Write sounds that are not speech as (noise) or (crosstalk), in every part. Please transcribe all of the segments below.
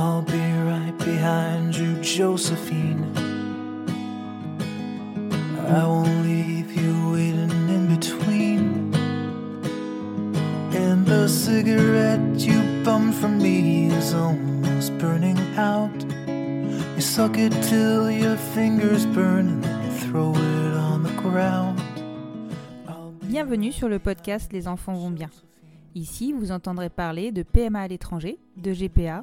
I'll be right behind you, Josephine. I won't leave you waiting in between. And the cigarette you bummed from me is almost burning out. You suck it till your fingers burn and then you throw it on the ground. Bienvenue sur le podcast Les enfants vont bien. Ici, vous entendrez parler de PMA à l'étranger, de GPA,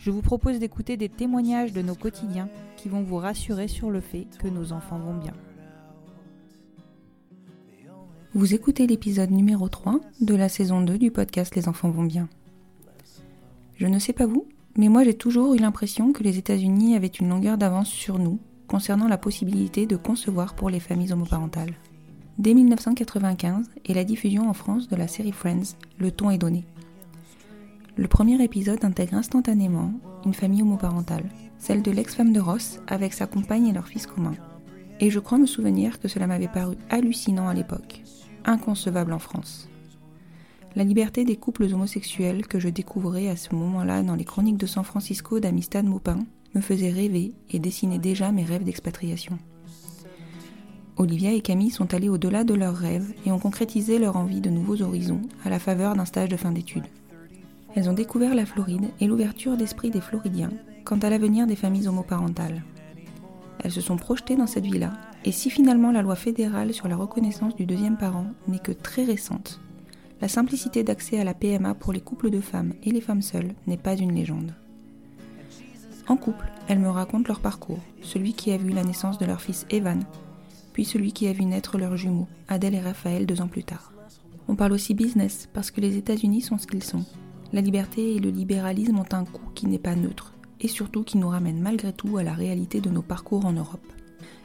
je vous propose d'écouter des témoignages de nos quotidiens qui vont vous rassurer sur le fait que nos enfants vont bien. Vous écoutez l'épisode numéro 3 de la saison 2 du podcast Les enfants vont bien. Je ne sais pas vous, mais moi j'ai toujours eu l'impression que les États-Unis avaient une longueur d'avance sur nous concernant la possibilité de concevoir pour les familles homoparentales. Dès 1995 et la diffusion en France de la série Friends, le ton est donné. Le premier épisode intègre instantanément une famille homoparentale, celle de l'ex-femme de Ross avec sa compagne et leur fils commun. Et je crois me souvenir que cela m'avait paru hallucinant à l'époque, inconcevable en France. La liberté des couples homosexuels que je découvrais à ce moment-là dans les chroniques de San Francisco d'Amistad Maupin me faisait rêver et dessinait déjà mes rêves d'expatriation. Olivia et Camille sont allés au-delà de leurs rêves et ont concrétisé leur envie de nouveaux horizons à la faveur d'un stage de fin d'études. Elles ont découvert la Floride et l'ouverture d'esprit des Floridiens quant à l'avenir des familles homoparentales. Elles se sont projetées dans cette vie-là, et si finalement la loi fédérale sur la reconnaissance du deuxième parent n'est que très récente, la simplicité d'accès à la PMA pour les couples de femmes et les femmes seules n'est pas une légende. En couple, elles me racontent leur parcours, celui qui a vu la naissance de leur fils Evan, puis celui qui a vu naître leurs jumeaux, Adèle et Raphaël, deux ans plus tard. On parle aussi business parce que les États-Unis sont ce qu'ils sont. La liberté et le libéralisme ont un coût qui n'est pas neutre, et surtout qui nous ramène malgré tout à la réalité de nos parcours en Europe.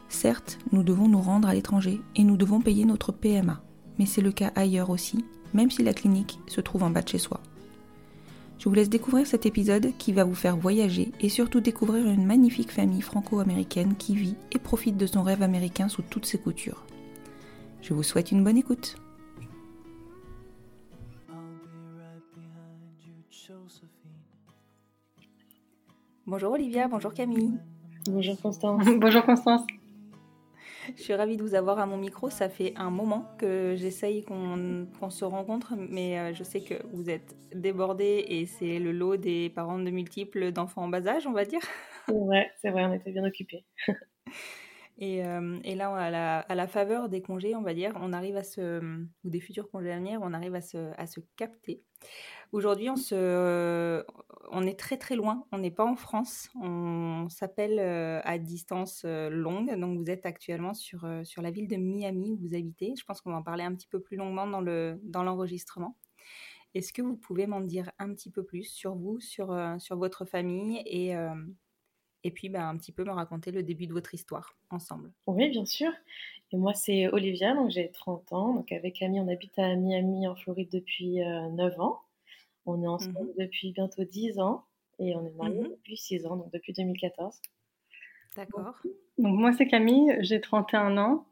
Certes, nous devons nous rendre à l'étranger et nous devons payer notre PMA, mais c'est le cas ailleurs aussi, même si la clinique se trouve en bas de chez soi. Je vous laisse découvrir cet épisode qui va vous faire voyager et surtout découvrir une magnifique famille franco-américaine qui vit et profite de son rêve américain sous toutes ses coutures. Je vous souhaite une bonne écoute. Bonjour Olivia, bonjour Camille. Bonjour Constance. (laughs) Bonjour Constance. Je suis ravie de vous avoir à mon micro. Ça fait un moment que j'essaye qu'on qu'on se rencontre, mais euh, je sais que vous êtes débordés et c'est le lot des parents de multiples d'enfants en bas âge, on va dire. Vrai, c'est vrai, on était bien occupés. (laughs) Et, euh, et là, à la, à la faveur des congés, on va dire, on arrive à se, ou des futurs congés à venir, on arrive à se, à se capter. Aujourd'hui, on, est très très loin, on n'est pas en France, on s'appelle euh, à distance euh, longue, donc vous êtes actuellement sur, euh, sur la ville de Miami où vous habitez. Je pense qu'on va en parler un petit peu plus longuement dans le- dans l'enregistrement. Est-ce que vous pouvez m'en dire un petit peu plus sur vous, sur, sur votre famille et, et puis ben, un petit peu me raconter le début de votre histoire ensemble? Oui, bien sûr. Et moi, c'est Olivia, donc j'ai 30 ans. Donc avec Camille, on habite à Miami, en Floride, depuis euh, 9 ans. On est ensemble depuis bientôt 10 ans et on est mariés Mhm. depuis 6 ans, donc depuis 2014. D'accord. Donc moi c'est Camille, j'ai 31 ans.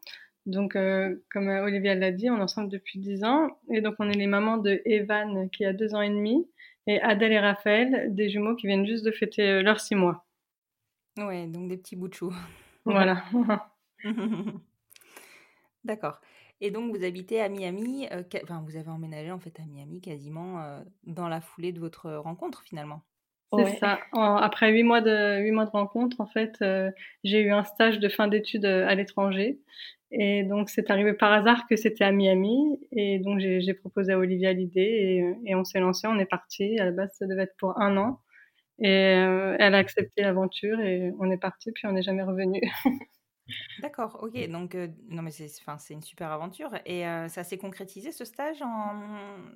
Donc, comme Olivia l'a dit, on est ensemble depuis 10 ans. Et donc, on est les mamans de Evan, qui a 2 ans et demi, et Adèle et Raphaël, des jumeaux qui viennent juste de fêter leurs 6 mois. Ouais, donc des petits bouts de chou. Voilà. (laughs) D'accord. Et donc, vous habitez à Miami, enfin, vous avez emménagé en fait à Miami quasiment dans la foulée de votre rencontre finalement. C'est ça. après huit mois de huit mois de rencontre, en fait, j'ai eu un stage de fin d'études à l'étranger, et donc c'est arrivé par hasard que c'était à Miami, et donc j'ai proposé à Olivia l'idée, et, et, on s'est lancé, on est parti. À la base, ça devait être pour un an, et elle a accepté l'aventure, et on est parti, puis on n'est jamais revenu. (laughs) D'accord, OK, donc non mais c'est enfin, c'est une super aventure et ça s'est concrétisé ce stage en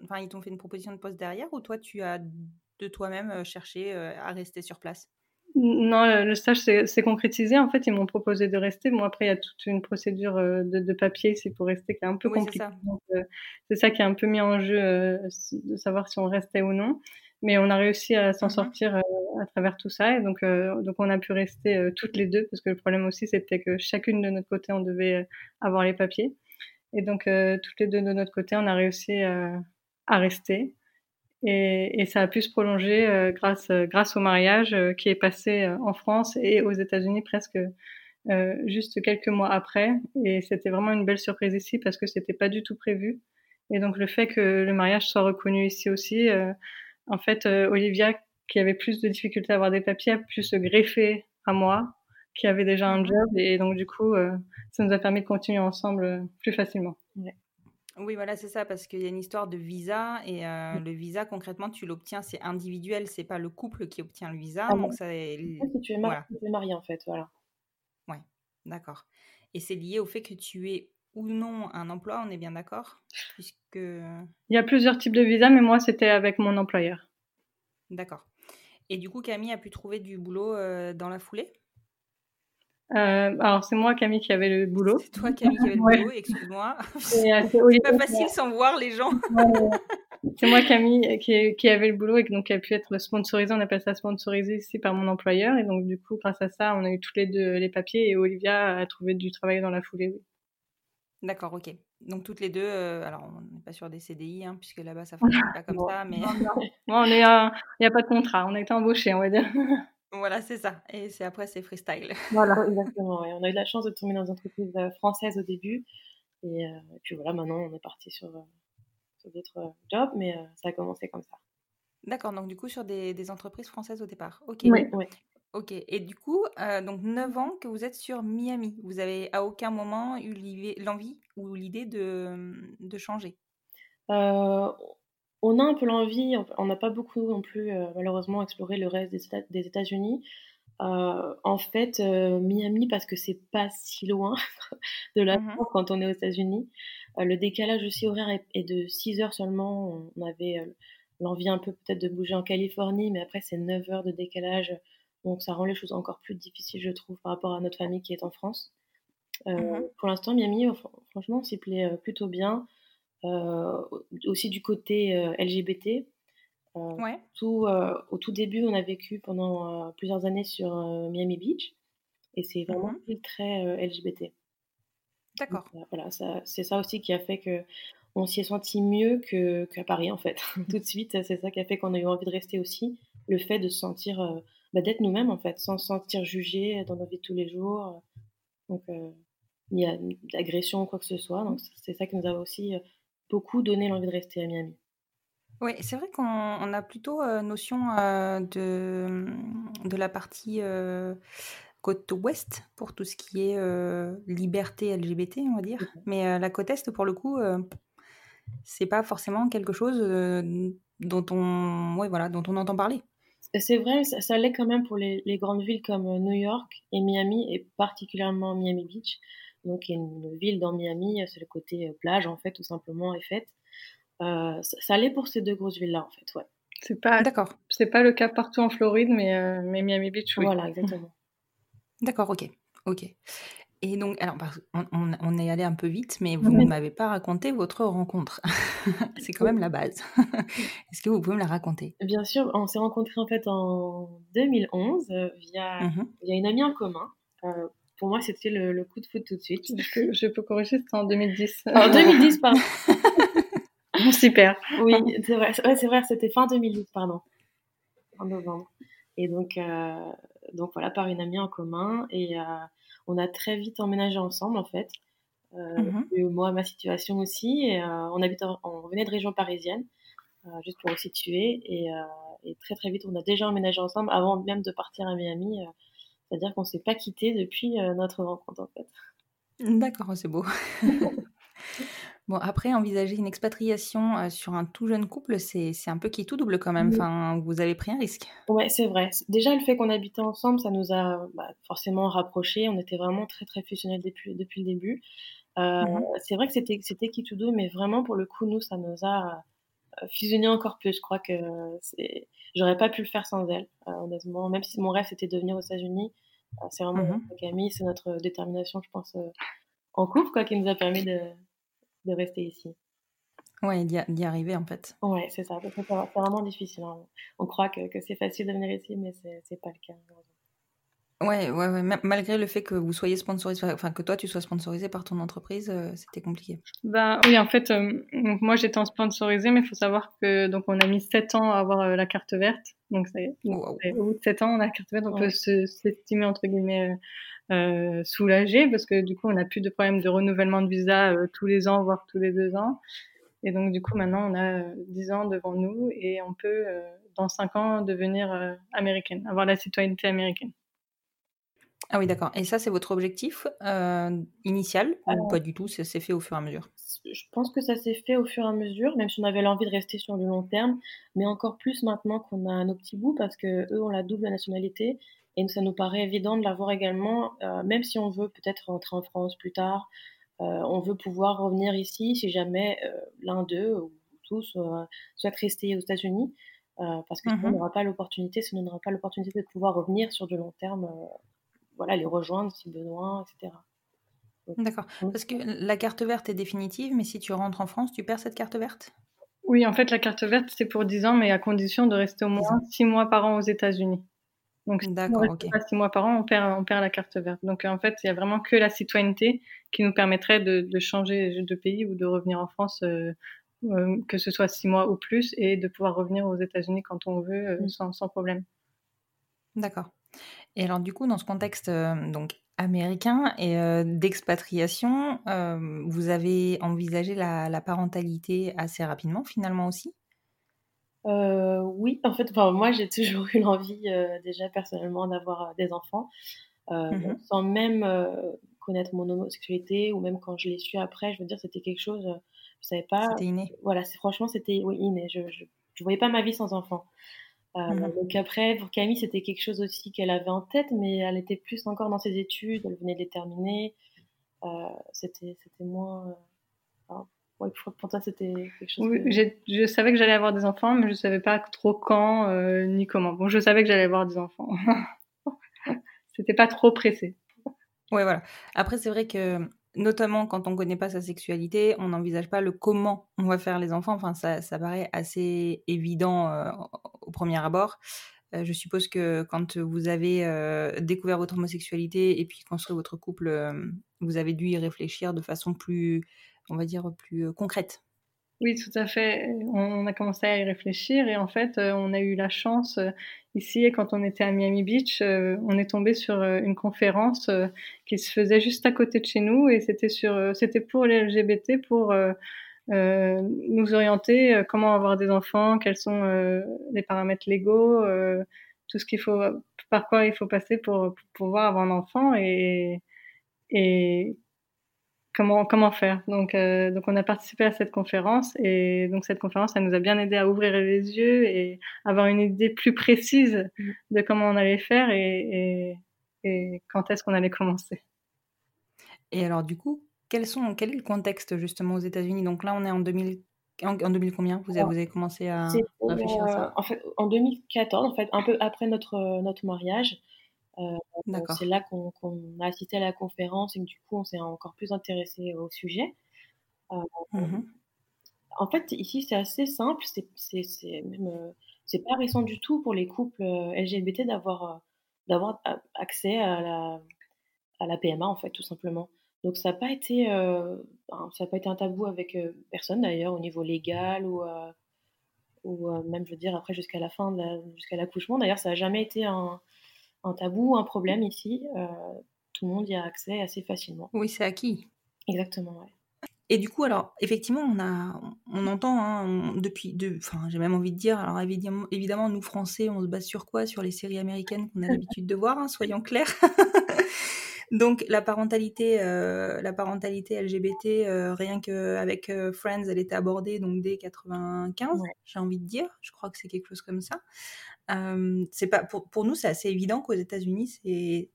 enfin, ils t'ont fait une proposition de poste derrière ou toi tu as de toi-même, cherché, à rester sur place? non, le stage s'est concrétisé. En fait, ils m'ont proposé de rester. Bon après il y a toute une procédure, de de papier c'est pour rester qui est un peu compliquée c'est ça. qui a un peu mis en jeu, de savoir si on restait ou non. Mais on a réussi à s'en mmh sortir euh, à travers tout ça. Et donc, euh, donc on a pu rester euh, toutes les deux, parce que le problème aussi, c'était que chacune de notre côté, on devait avoir les papiers. Et donc, toutes les deux de notre côté, on a réussi à rester. Et, et, ça a pu se prolonger grâce, grâce au mariage qui est passé en France et aux États-Unis presque juste quelques mois après. Et c'était vraiment une belle surprise ici parce que c'était pas du tout prévu. Et donc le fait que le mariage soit reconnu ici aussi, en fait, euh, Olivia, qui avait plus de difficultés à avoir des papiers, a pu se greffer à moi, qui avait déjà un mhm. job. Et donc, du coup, euh, ça nous a permis de continuer ensemble euh, plus facilement. Oui, voilà, c'est ça, parce qu'il y a une histoire de visa et le visa, concrètement, tu l'obtiens, c'est individuel, c'est pas le couple qui obtient le visa. Ah donc ça, si tu es, marié, en fait, voilà. Ouais, d'accord. Et c'est lié au fait que tu es ou non un emploi, on est bien d'accord Puisque... Il y a plusieurs types de visas, mais moi, c'était avec mon employeur. D'accord. Et du coup, Camille a pu trouver du boulot euh, dans la foulée? Euh, alors c'est moi Camille qui avait le boulot. C'est toi Camille qui avait le (laughs) boulot, excuse-moi. Euh, c'est (laughs) pas facile sans voir les gens. c'est moi Camille qui, qui, avait le boulot et donc qui a pu être sponsorisée, on appelle ça sponsorisé ici par mon employeur et donc du coup grâce à ça on a eu tous les deux les papiers et Olivia a trouvé du travail dans la foulée. Oui. D'accord, ok. Donc toutes les deux, euh, alors on n'est pas sur des CDI, hein, puisque là-bas ça (laughs) fonctionne pas comme ça, mais (laughs) on est, il n'y a pas de contrat, on a été embauché, on va dire. (laughs) voilà, c'est ça. Et c'est après c'est freestyle. Voilà, exactement. On a eu la chance de tomber dans une entreprise française au début, et, euh, puis voilà, maintenant on est parti sur, d'autres jobs, mais ça a commencé comme ça. D'accord, donc du coup sur des, des, entreprises françaises au départ. Ok. Oui, oui. OK et du coup, donc 9 ans que vous êtes sur Miami. Vous avez à aucun moment eu l'envie ou l'idée de, de changer? on a un peu l'envie, on n'a pas beaucoup non plus, malheureusement exploré le reste des États des États-Unis. en fait, Miami parce que c'est pas si loin (laughs) de la France quand on est aux États-Unis. le décalage aussi horaire est de 6 heures seulement. On avait, l'envie un peu peut-être de bouger en Californie, mais après c'est 9 heures de décalage donc ça rend les choses encore plus difficiles, je trouve, par rapport à notre famille qui est en France. Euh, mmh pour l'instant, Miami, franchement, s'y plaît euh, plutôt bien. Euh, aussi du côté LGBT. Tout, au tout début, on a vécu pendant plusieurs années sur Miami Beach. Et c'est vraiment mmh très LGBT. D'accord. voilà, c'est ça aussi qui a fait que on s'y est senti mieux qu'à Paris, en fait. (laughs) Tout de suite, c'est ça qui a fait qu'on a eu envie de rester aussi. Le fait de se sentir bah, d'être nous-mêmes en fait, sans se sentir jugé dans nos vies de tous les jours. Donc, euh, il y a d'agression ou quoi que ce soit. Donc, c'est ça qui nous a aussi euh, beaucoup donné l'envie de rester à Miami. Oui, c'est vrai qu'on a plutôt euh, notion de, de la partie côte ouest pour tout ce qui est liberté LGBT, on va dire. Mais la côte est, pour le coup, c'est pas forcément quelque chose dont on, ouais, voilà, dont on entend parler. C'est vrai, ça, l'est quand même pour les, grandes villes comme euh, New York et Miami, et particulièrement Miami Beach. Donc, il y a une ville dans Miami, euh, c'est le côté euh, plage, en fait, tout simplement, est faite. ça, l'est pour ces deux grosses villes-là, en fait, ouais. C'est pas, D'accord. C'est pas le cas partout en Floride, mais, mais Miami Beach, oui. Voilà, exactement. D'accord, ok. Ok. Et donc, alors, on, est allé un peu vite, mais vous ne m'avez pas raconté votre rencontre. (laughs) c'est quand même la base. (laughs) Est-ce que vous pouvez me la raconter? Bien sûr, on s'est rencontrés en fait en 2011 euh, via, mmh via une amie en commun. Euh, pour moi, c'était le, coup de foot tout de suite. Je peux, corriger, c'était en 2010. En 2010, pardon. (laughs) Super. Oui, c'est vrai, c'est vrai, c'était fin 2010, pardon. En novembre. Et donc, euh, donc voilà, par une amie en commun. Et euh, on a très vite emménagé ensemble, en fait. Euh, mhm. Moi, ma situation aussi. Et, on, habite on venait de région parisienne, juste pour le situer. Et, et, très, très vite, on a déjà emménagé ensemble avant même de partir à Miami. C'est-à-dire qu'on ne s'est pas quitté depuis notre rencontre, en fait. D'accord, c'est beau. (laughs) Bon, après, envisager une expatriation sur un tout jeune couple, c'est un peu qui tout double quand même. Enfin, vous avez pris un risque. Ouais, c'est vrai. Déjà, le fait qu'on habitait ensemble, ça nous a bah, forcément rapprochés. On était vraiment très, très fusionnels depuis, depuis le début. Euh, mmh c'est vrai que c'était qui tout double, mais vraiment, pour le coup, nous, ça nous a fusionné encore plus. Je crois que j'aurais pas pu le faire sans elle, honnêtement. Même si mon rêve, c'était de venir aux États-Unis, c'est vraiment mmh notre Camille, c'est notre détermination, je pense, en couple, quoi, qui nous a permis de de rester ici. Ouais, d'y arriver en fait. Ouais, c'est ça. C'est vraiment difficile. Hein. On croit que, que c'est facile de venir ici, mais c'est pas le cas. Ouais, ouais, ouais. Malgré le fait que vous soyez sponsorisé, enfin que toi tu sois sponsorisé par ton entreprise, euh, c'était compliqué. Bah oui, en fait, euh, moi j'étais en sponsorisé, mais il faut savoir que donc on a mis 7 ans à avoir euh, la carte verte. Donc, au bout de 7 ans, on a la carte verte, on peut s'estimer entre guillemets euh, soulagé parce que du coup, on n'a plus de problème de renouvellement de visa euh, tous les ans, voire tous les deux ans. Et donc, du coup, maintenant, on a 10 euh, ans devant nous et on peut, dans 5 ans, devenir américaine, avoir la citoyenneté américaine. Ah oui, d'accord. Et ça, c'est votre objectif initial ou pas du tout? Ça s'est fait au fur et à mesure? Je pense que ça s'est fait au fur et à mesure, même si on avait l'envie de rester sur le long terme, mais encore plus maintenant qu'on a nos petits bouts parce que eux ont la double nationalité et ça nous paraît évident de l'avoir également, euh, même si on veut peut-être rentrer en France plus tard, euh, on veut pouvoir revenir ici si jamais euh, l'un d'eux ou tous souhaite rester aux États-Unis, parce que sinon on mhm. n'aura pas l'opportunité, sinon on n'aura pas l'opportunité de pouvoir revenir sur du long terme, voilà, les rejoindre si besoin, etc. D'accord. Parce que la carte verte est définitive, mais si tu rentres en France, tu perds cette carte verte? Oui, en fait, la carte verte, c'est pour 10 ans, mais à condition de rester au moins 6 mois par an aux États-Unis. Donc, si on pas six mois par an, on perd, on perd la carte verte. Donc, en fait, il y a vraiment que la citoyenneté qui nous permettrait de, de changer de pays ou de revenir en France, euh, euh, que ce soit six mois ou plus, et de pouvoir revenir aux États-Unis quand on veut, euh, mm. sans, sans, problème. D'accord. Et alors, du coup, dans ce contexte donc américain et d'expatriation, vous avez envisagé la, la parentalité assez rapidement, finalement aussi? Euh, oui, en fait, enfin, moi, j'ai (laughs) toujours eu l'envie, euh, déjà personnellement, d'avoir euh, des enfants, mmh sans même connaître mon homosexualité ou même quand je l'ai su après, je veux dire, c'était quelque chose, je savais pas. C'était inné. Voilà, c'est franchement, c'était oui, inné. Je, je, voyais pas ma vie sans enfant. Mmh donc après, pour Camille, c'était quelque chose aussi qu'elle avait en tête, mais elle était plus encore dans ses études, elle venait de les terminer. c'était, c'était moins pour toi, c'était quelque chose. Oui, je savais que j'allais avoir des enfants, mais je savais pas trop quand euh, ni comment. Bon, je savais que j'allais avoir des enfants. (laughs) c'était pas trop pressé. Ouais, voilà. Après, c'est vrai que notamment quand on connaît pas sa sexualité, on n'envisage pas le comment on va faire les enfants. Enfin, ça, ça paraît assez évident euh, au premier abord. Euh, je suppose que quand vous avez découvert votre homosexualité et puis construit votre couple, vous avez dû y réfléchir de façon plus on va dire, plus euh, concrète. Oui, tout à fait. On a commencé à y réfléchir et en fait, euh, on a eu la chance euh, ici, quand on était à Miami Beach, on est tombé sur une conférence qui se faisait juste à côté de chez nous et c'était sur, c'était pour les LGBT, pour nous orienter comment avoir des enfants, quels sont les paramètres légaux, tout ce qu'il faut, par quoi il faut passer pour, pouvoir avoir un enfant et comment comment faire. Donc euh, donc on a participé à cette conférence et donc cette conférence ça nous a bien aidé à ouvrir les yeux et avoir une idée plus précise de comment on allait faire et, et, quand est-ce qu'on allait commencer. Et alors du coup, quels sont quel est le contexte justement aux États-Unis? Donc là on est en 2000 en, 2000 combien? Vous avez, vous avez commencé à réfléchir à ça? euh, En fait en 2014 en fait un peu après notre notre mariage. Euh, c'est là qu'on a assisté à la conférence et que du coup on s'est encore plus intéressé au sujet. Euh, mmh en fait, ici c'est assez simple, c'est même euh, c'est pas récent du tout pour les couples LGBT d'avoir d'avoir accès à la à la PMA en fait, tout simplement. Donc ça n'a pas été, ça pas été un tabou avec personne d'ailleurs au niveau légal ou ou même je veux dire après jusqu'à la fin, jusqu'à l'accouchement. D'ailleurs, ça n'a jamais été un, un, tabou, un problème ici. tout le monde y a accès assez facilement. Oui, c'est acquis. Exactement, ouais. Et du coup, alors, effectivement, on, a, on entend hein, depuis, de, enfin, j'ai même envie de dire, alors évidemment, évidemment, nous Français, on se base sur quoi? Sur les séries américaines qu'on a l'habitude de voir, hein, soyons clairs. (laughs) Donc la parentalité, euh, la parentalité LGBT, euh, rien qu'avec euh, Friends, elle était abordée donc dès 95, j'ai envie de dire. Je crois que c'est quelque chose comme ça. c'est pas pour, pour nous, c'est assez évident qu'aux États-Unis,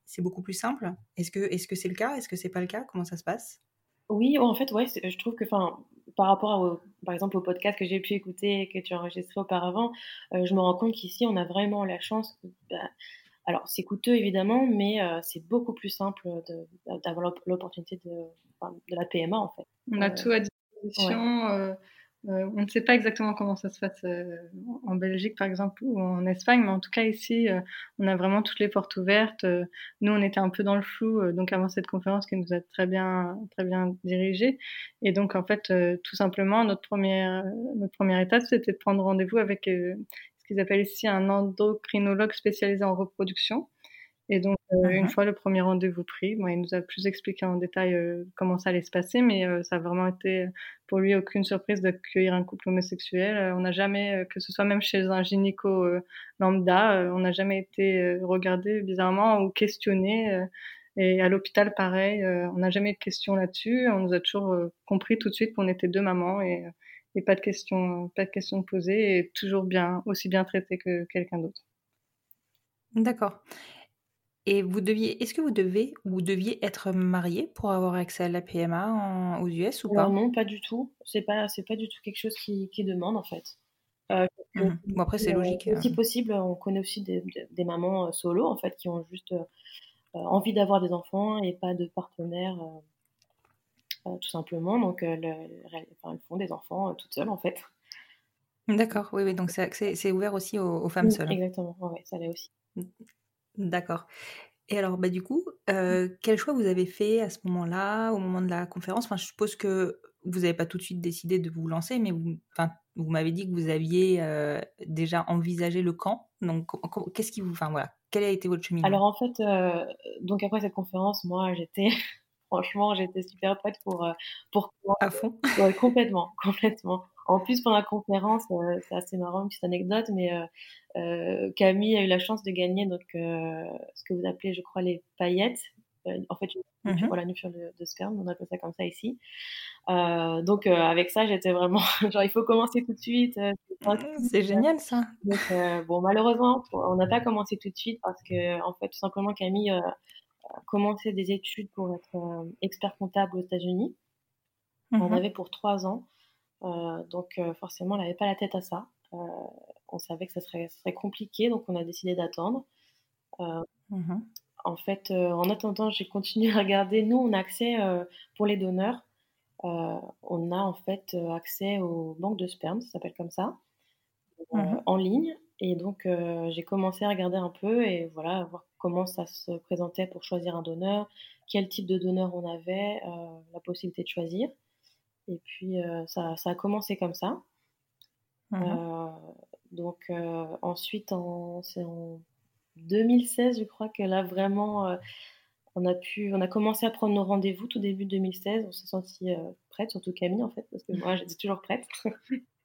c'est, beaucoup plus simple. Est-ce que est-ce que c'est le cas? Est-ce que c'est pas le cas? Comment ça se passe? Oui, en fait, ouais, je trouve que, enfin, par rapport par exemple au podcast que j'ai pu écouter et que tu as enregistré auparavant, je me rends compte qu'ici, on a vraiment la chance. Bah, alors, c'est coûteux évidemment, mais euh, c'est beaucoup plus simple d'avoir l'opportunité de, de, la PMA en fait. On a euh, tout à disposition. Euh, on ne sait pas exactement comment ça se passe en Belgique par exemple ou en Espagne, mais en tout cas ici, on a vraiment toutes les portes ouvertes. nous, on était un peu dans le flou, donc avant cette conférence qui nous a très bien, très bien dirigé. Et donc en fait, tout simplement, notre première, notre première étape, c'était de prendre rendez-vous avec qu'ils appellent ici un endocrinologue spécialisé en reproduction. Et donc, euh, une fois le premier rendez-vous pris, il nous a plus expliqué en détail euh, comment ça allait se passer, mais euh, ça a vraiment été pour lui aucune surprise d'accueillir un couple homosexuel. on n'a jamais, que ce soit même chez un gynéco lambda, on n'a jamais été regardé bizarrement ou questionné. et à l'hôpital, pareil, on n'a jamais eu de questions là-dessus. On nous a toujours compris tout de suite qu'on était deux mamans et et pas de questions, pas de questions posées et toujours bien, aussi bien traité que quelqu'un d'autre. D'accord. Et vous deviez, est-ce que vous devez ou deviez être marié pour avoir accès à la PMA aux US ou pas Non, pas du tout. C'est pas, c'est pas du tout quelque chose qui, qui demande en fait. Euh, mmh bon après c'est logique. Si hein. possible, on connaît aussi des, des, mamans euh, solo en fait qui ont juste euh, envie d'avoir des enfants et pas de partenaire euh, tout simplement. Donc, euh, elles font des enfants euh, toutes seules, en fait. D'accord, oui, oui, donc c'est ouvert aussi aux, femmes seules. Exactement, oui, ça l'est aussi. D'accord. Et alors, bah, du coup, quel choix vous avez fait à ce moment-là, au moment de la conférence? Enfin, Je suppose que vous n'avez pas tout de suite décidé de vous lancer, mais vous, vous m'avez dit que vous aviez déjà envisagé le camp. Donc, qu'est-ce qui vous. Enfin, voilà, quel a été votre cheminement? Alors, en fait, donc après cette conférence, moi, j'étais franchement, j'étais super prête pour euh, pour à fond. (laughs) complètement, complètement. En plus, pendant la conférence, euh, c'est assez marrant, une petite anecdote, mais euh, Camille a eu la chance de gagner donc ce que vous appelez, je crois, les paillettes. en fait, une, mmh la nuture de, de, sperme, on appelle ça comme ça ici. donc avec ça, j'étais vraiment (laughs) genre il faut commencer tout de suite. c'est génial ça. Donc bon, malheureusement, on n'a pas commencé tout de suite parce que en fait, tout simplement Camille commencé des études pour être euh, expert comptable aux États-Unis. On mhm. avait pour trois ans. Euh, donc euh, forcément, elle n'avait pas la tête à ça. on savait que ça serait, compliqué, donc on a décidé d'attendre. Mhm. En fait, en attendant, j'ai continué à regarder. Nous, on a accès pour les donneurs. on a en fait accès aux banques de sperme, ça s'appelle comme ça, mhm. en ligne. Et donc, j'ai commencé à regarder un peu et voilà, voir comment ça se présentait pour choisir un donneur, quel type de donneur on avait, euh, la possibilité de choisir. Et puis euh, ça, a commencé comme ça. Mmh euh, donc ensuite, c'est en 2016, je crois que là vraiment, on a pu, on a commencé à prendre nos rendez-vous tout début 2016. On s'est senti prête, surtout Camille en fait, parce que moi (laughs) j'étais toujours prête.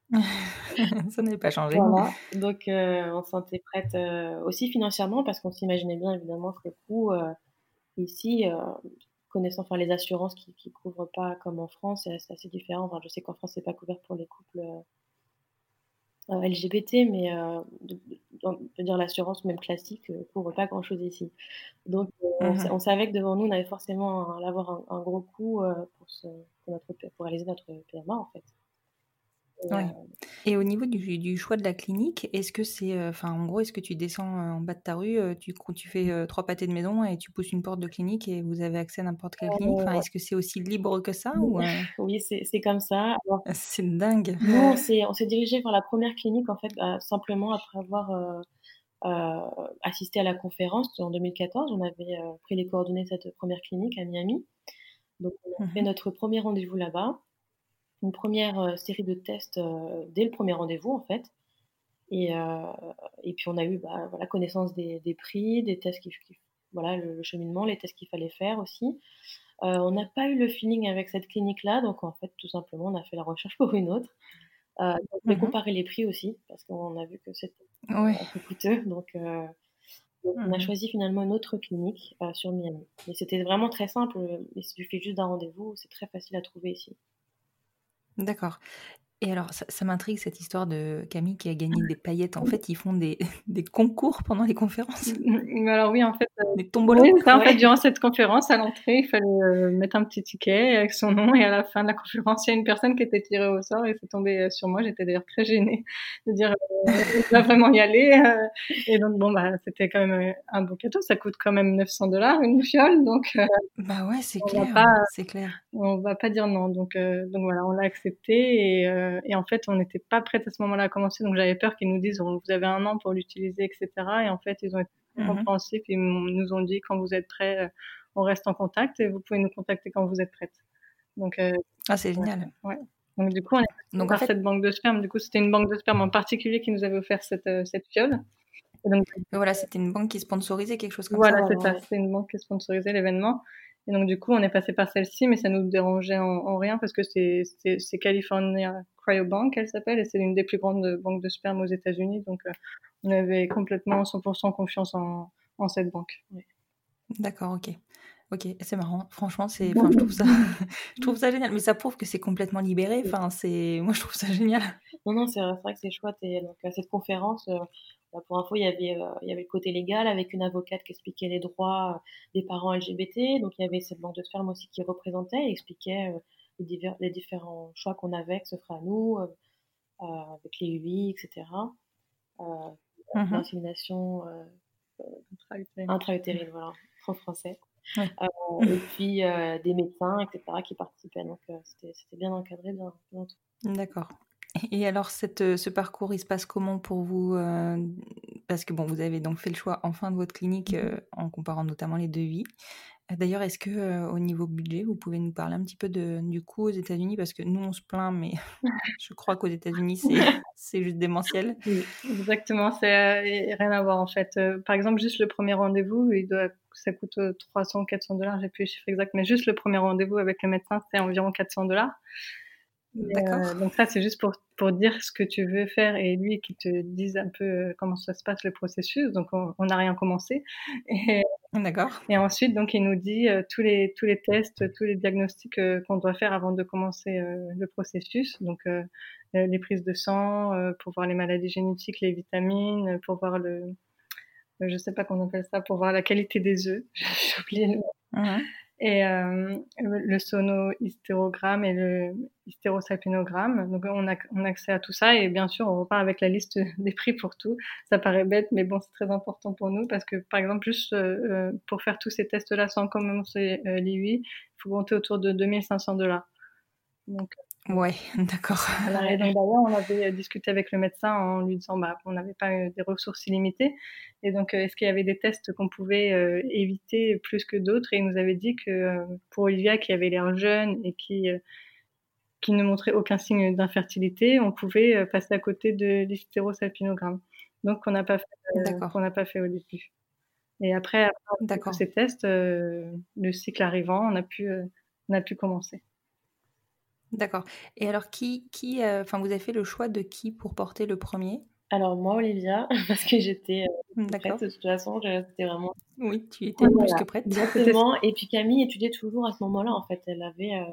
(laughs) ça n'avait pas changé. Donc, euh, on se sentait prête euh, aussi financièrement parce qu'on s'imaginait bien évidemment que le coût euh, ici, connaissant enfin, les assurances qui ne couvrent pas comme en France, c'est assez différent. Enfin, je sais qu'en France, c'est pas couvert pour les couples LGBT, mais de, dire l'assurance même classique ne couvre pas grand-chose ici. Donc, mmh on, savait que devant nous, on avait forcément à avoir un, un, gros coût pour, pour, notre, pour réaliser notre PMA en fait. Ouais. Et au niveau du, du, choix de la clinique, est-ce que c'est, euh, enfin, en gros, est-ce que tu descends euh, en bas de ta rue, euh, tu, tu fais trois pâtés de maison et tu pousses une porte de clinique et vous avez accès à n'importe quelle clinique? Enfin, Est-ce que c'est aussi libre que ça ou, (laughs) Oui, c'est comme ça. C'est dingue. Nous, (laughs) on s'est dirigé vers la première clinique, en fait, bah, simplement après avoir assisté à la conférence en 2014. On avait pris les coordonnées de cette première clinique à Miami. Donc, on a fait mmh notre premier rendez-vous là-bas. Une première série de tests dès le premier rendez-vous, en fait. Et, et puis, on a eu bah, voilà, connaissance des, des, prix, des tests qui, voilà, le, cheminement, les tests qu'il fallait faire aussi. on n'a pas eu le feeling avec cette clinique-là, donc en fait, tout simplement, on a fait la recherche pour une autre. Euh, on mmh comparer les prix aussi, parce qu'on a vu que c'était un peu coûteux. Donc, on a mmh choisi finalement une autre clinique sur Miami. Mais c'était vraiment très simple. Il suffit juste d'un rendez-vous. C'est très facile à trouver ici. D'accord. Et alors, ça, m'intrigue cette histoire de Camille qui a gagné des paillettes. En fait, ils font des, (laughs) des concours pendant les conférences. Alors oui, en fait, des tombolas. en fait, durant cette conférence, à l'entrée, il fallait euh, mettre un petit ticket avec son nom et à la fin de la conférence, il y a une personne qui était tirée au sort et c'est tombé euh, sur moi. J'étais d'ailleurs très gênée de dire, je dois vraiment y aller. et donc bon, bah, c'était quand même un beau cadeau. Ça coûte quand même 900 dollars une fiole, donc. bah ouais, c'est clair. C'est clair. On va pas dire non, donc donc voilà, on l'a accepté et euh, et en fait, on n'était pas prête à ce moment-là à commencer, donc j'avais peur qu'ils nous disent vous avez un an pour l'utiliser, etc. Et en fait, ils ont été. Compréhensifs, ils nous ont dit quand vous êtes prêts, euh, on reste en contact et vous pouvez nous contacter quand vous êtes prête. Donc, euh, ah, c'est génial. Ouais. Donc du coup, on est donc, en fait... cette banque de sperme. Du coup, c'était une banque de sperme en particulier qui nous avait offert cette, cette fiole. donc, voilà, c'était une banque qui sponsorisait quelque chose comme ça. Voilà, c'est ça. C'était une banque qui sponsorisait l'événement. Et donc, du coup, on est passé par celle-ci, mais ça nous dérangeait en, rien parce que c'est California Cryobank, elle s'appelle, et c'est l'une des plus grandes banques de sperme aux États-Unis. Donc, euh, on avait complètement 100% confiance en, en cette banque. D'accord, ok. Ok, c'est marrant. Franchement, c'est, enfin, je trouve ça, (laughs) je trouve ça génial. Mais ça prouve que c'est complètement libéré. Enfin, c'est, moi, je trouve ça génial. Non, non, c'est vrai que c'est chouette. Et donc, à cette conférence, euh, bah, pour info, il y avait, euh, il y avait le côté légal avec une avocate qui expliquait les droits euh, des parents LGBT. Donc, il y avait cette banque de sperme aussi qui représentait et expliquait les, divers, les différents choix qu'on avait, que ce ferait à nous, avec les UI, etc. Mmh L'insémination intra-utérine, voilà, en français. Euh, et puis euh, des médecins, etc., qui participaient. Donc euh, c'était bien encadré, bien, D'accord. Et alors, cette, ce parcours, il se passe comment pour vous Parce que bon, vous avez donc fait le choix en fin de votre clinique mmh en comparant notamment les devis. D'ailleurs, est-ce que euh, au niveau budget, vous pouvez nous parler un petit peu de, du coût aux États-Unis? Parce que nous, on se plaint, mais (laughs) je crois qu'aux États-Unis, (laughs) c'est juste démentiel. Oui, exactement, c'est euh, rien à voir en fait. Euh, par exemple, juste le premier rendez-vous, il doit, ça coûte 300, 400 dollars, j'ai plus le chiffre exact, mais juste le premier rendez-vous avec le médecin, c'est environ 400 dollars. Donc ça, c'est juste pour, pour dire ce que tu veux faire et lui qui te dise un peu comment ça se passe le processus. Donc on n'a rien commencé. D'accord. Et ensuite, donc il nous dit euh, tous les tous les tests, tous les diagnostics qu'on doit faire avant de commencer le processus. Donc les prises de sang pour voir les maladies génétiques, les vitamines, pour voir le je sais pas comment on appelle ça, pour voir la qualité des œufs. (laughs) J'ai oublié le. Mmh et euh, le sono-hystérogramme et le hystérosalpinogramme. Donc on a, on a accès à tout ça et bien sûr on repart avec la liste (laughs) des prix pour tout. Ça paraît bête mais bon c'est très important pour nous parce que par exemple juste euh, euh pour faire tous ces tests-là sans commencer euh, l'IUI, il faut compter autour de 2500 dollars. Donc Ouais, (laughs) d'accord. D'ailleurs, on avait discuté avec le médecin en lui disant bah, qu'on n'avait pas des ressources illimitées. Et donc, euh, est-ce qu'il y avait des tests qu'on pouvait euh, éviter plus que d'autres? Et il nous avait dit que euh, pour Olivia, qui avait l'air jeune et qui, qui ne montrait aucun signe d'infertilité, on pouvait passer à côté de l'hystérosalpinogramme. Donc, on n'a pas, fait, qu'on n'a pas fait au début. Et après, après ces tests, le cycle arrivant, on a pu, on a pu commencer. D'accord. Et alors, qui, qui, euh, enfin, vous avez fait le choix de qui pour porter le premier? Alors moi, Olivia, (laughs) parce que j'étais euh, prête de toute façon, j'étais vraiment. Oui, tu étais plus que prête. (laughs) Exactement. Et puis Camille étudiait toujours à ce moment-là. En fait, elle avait, euh,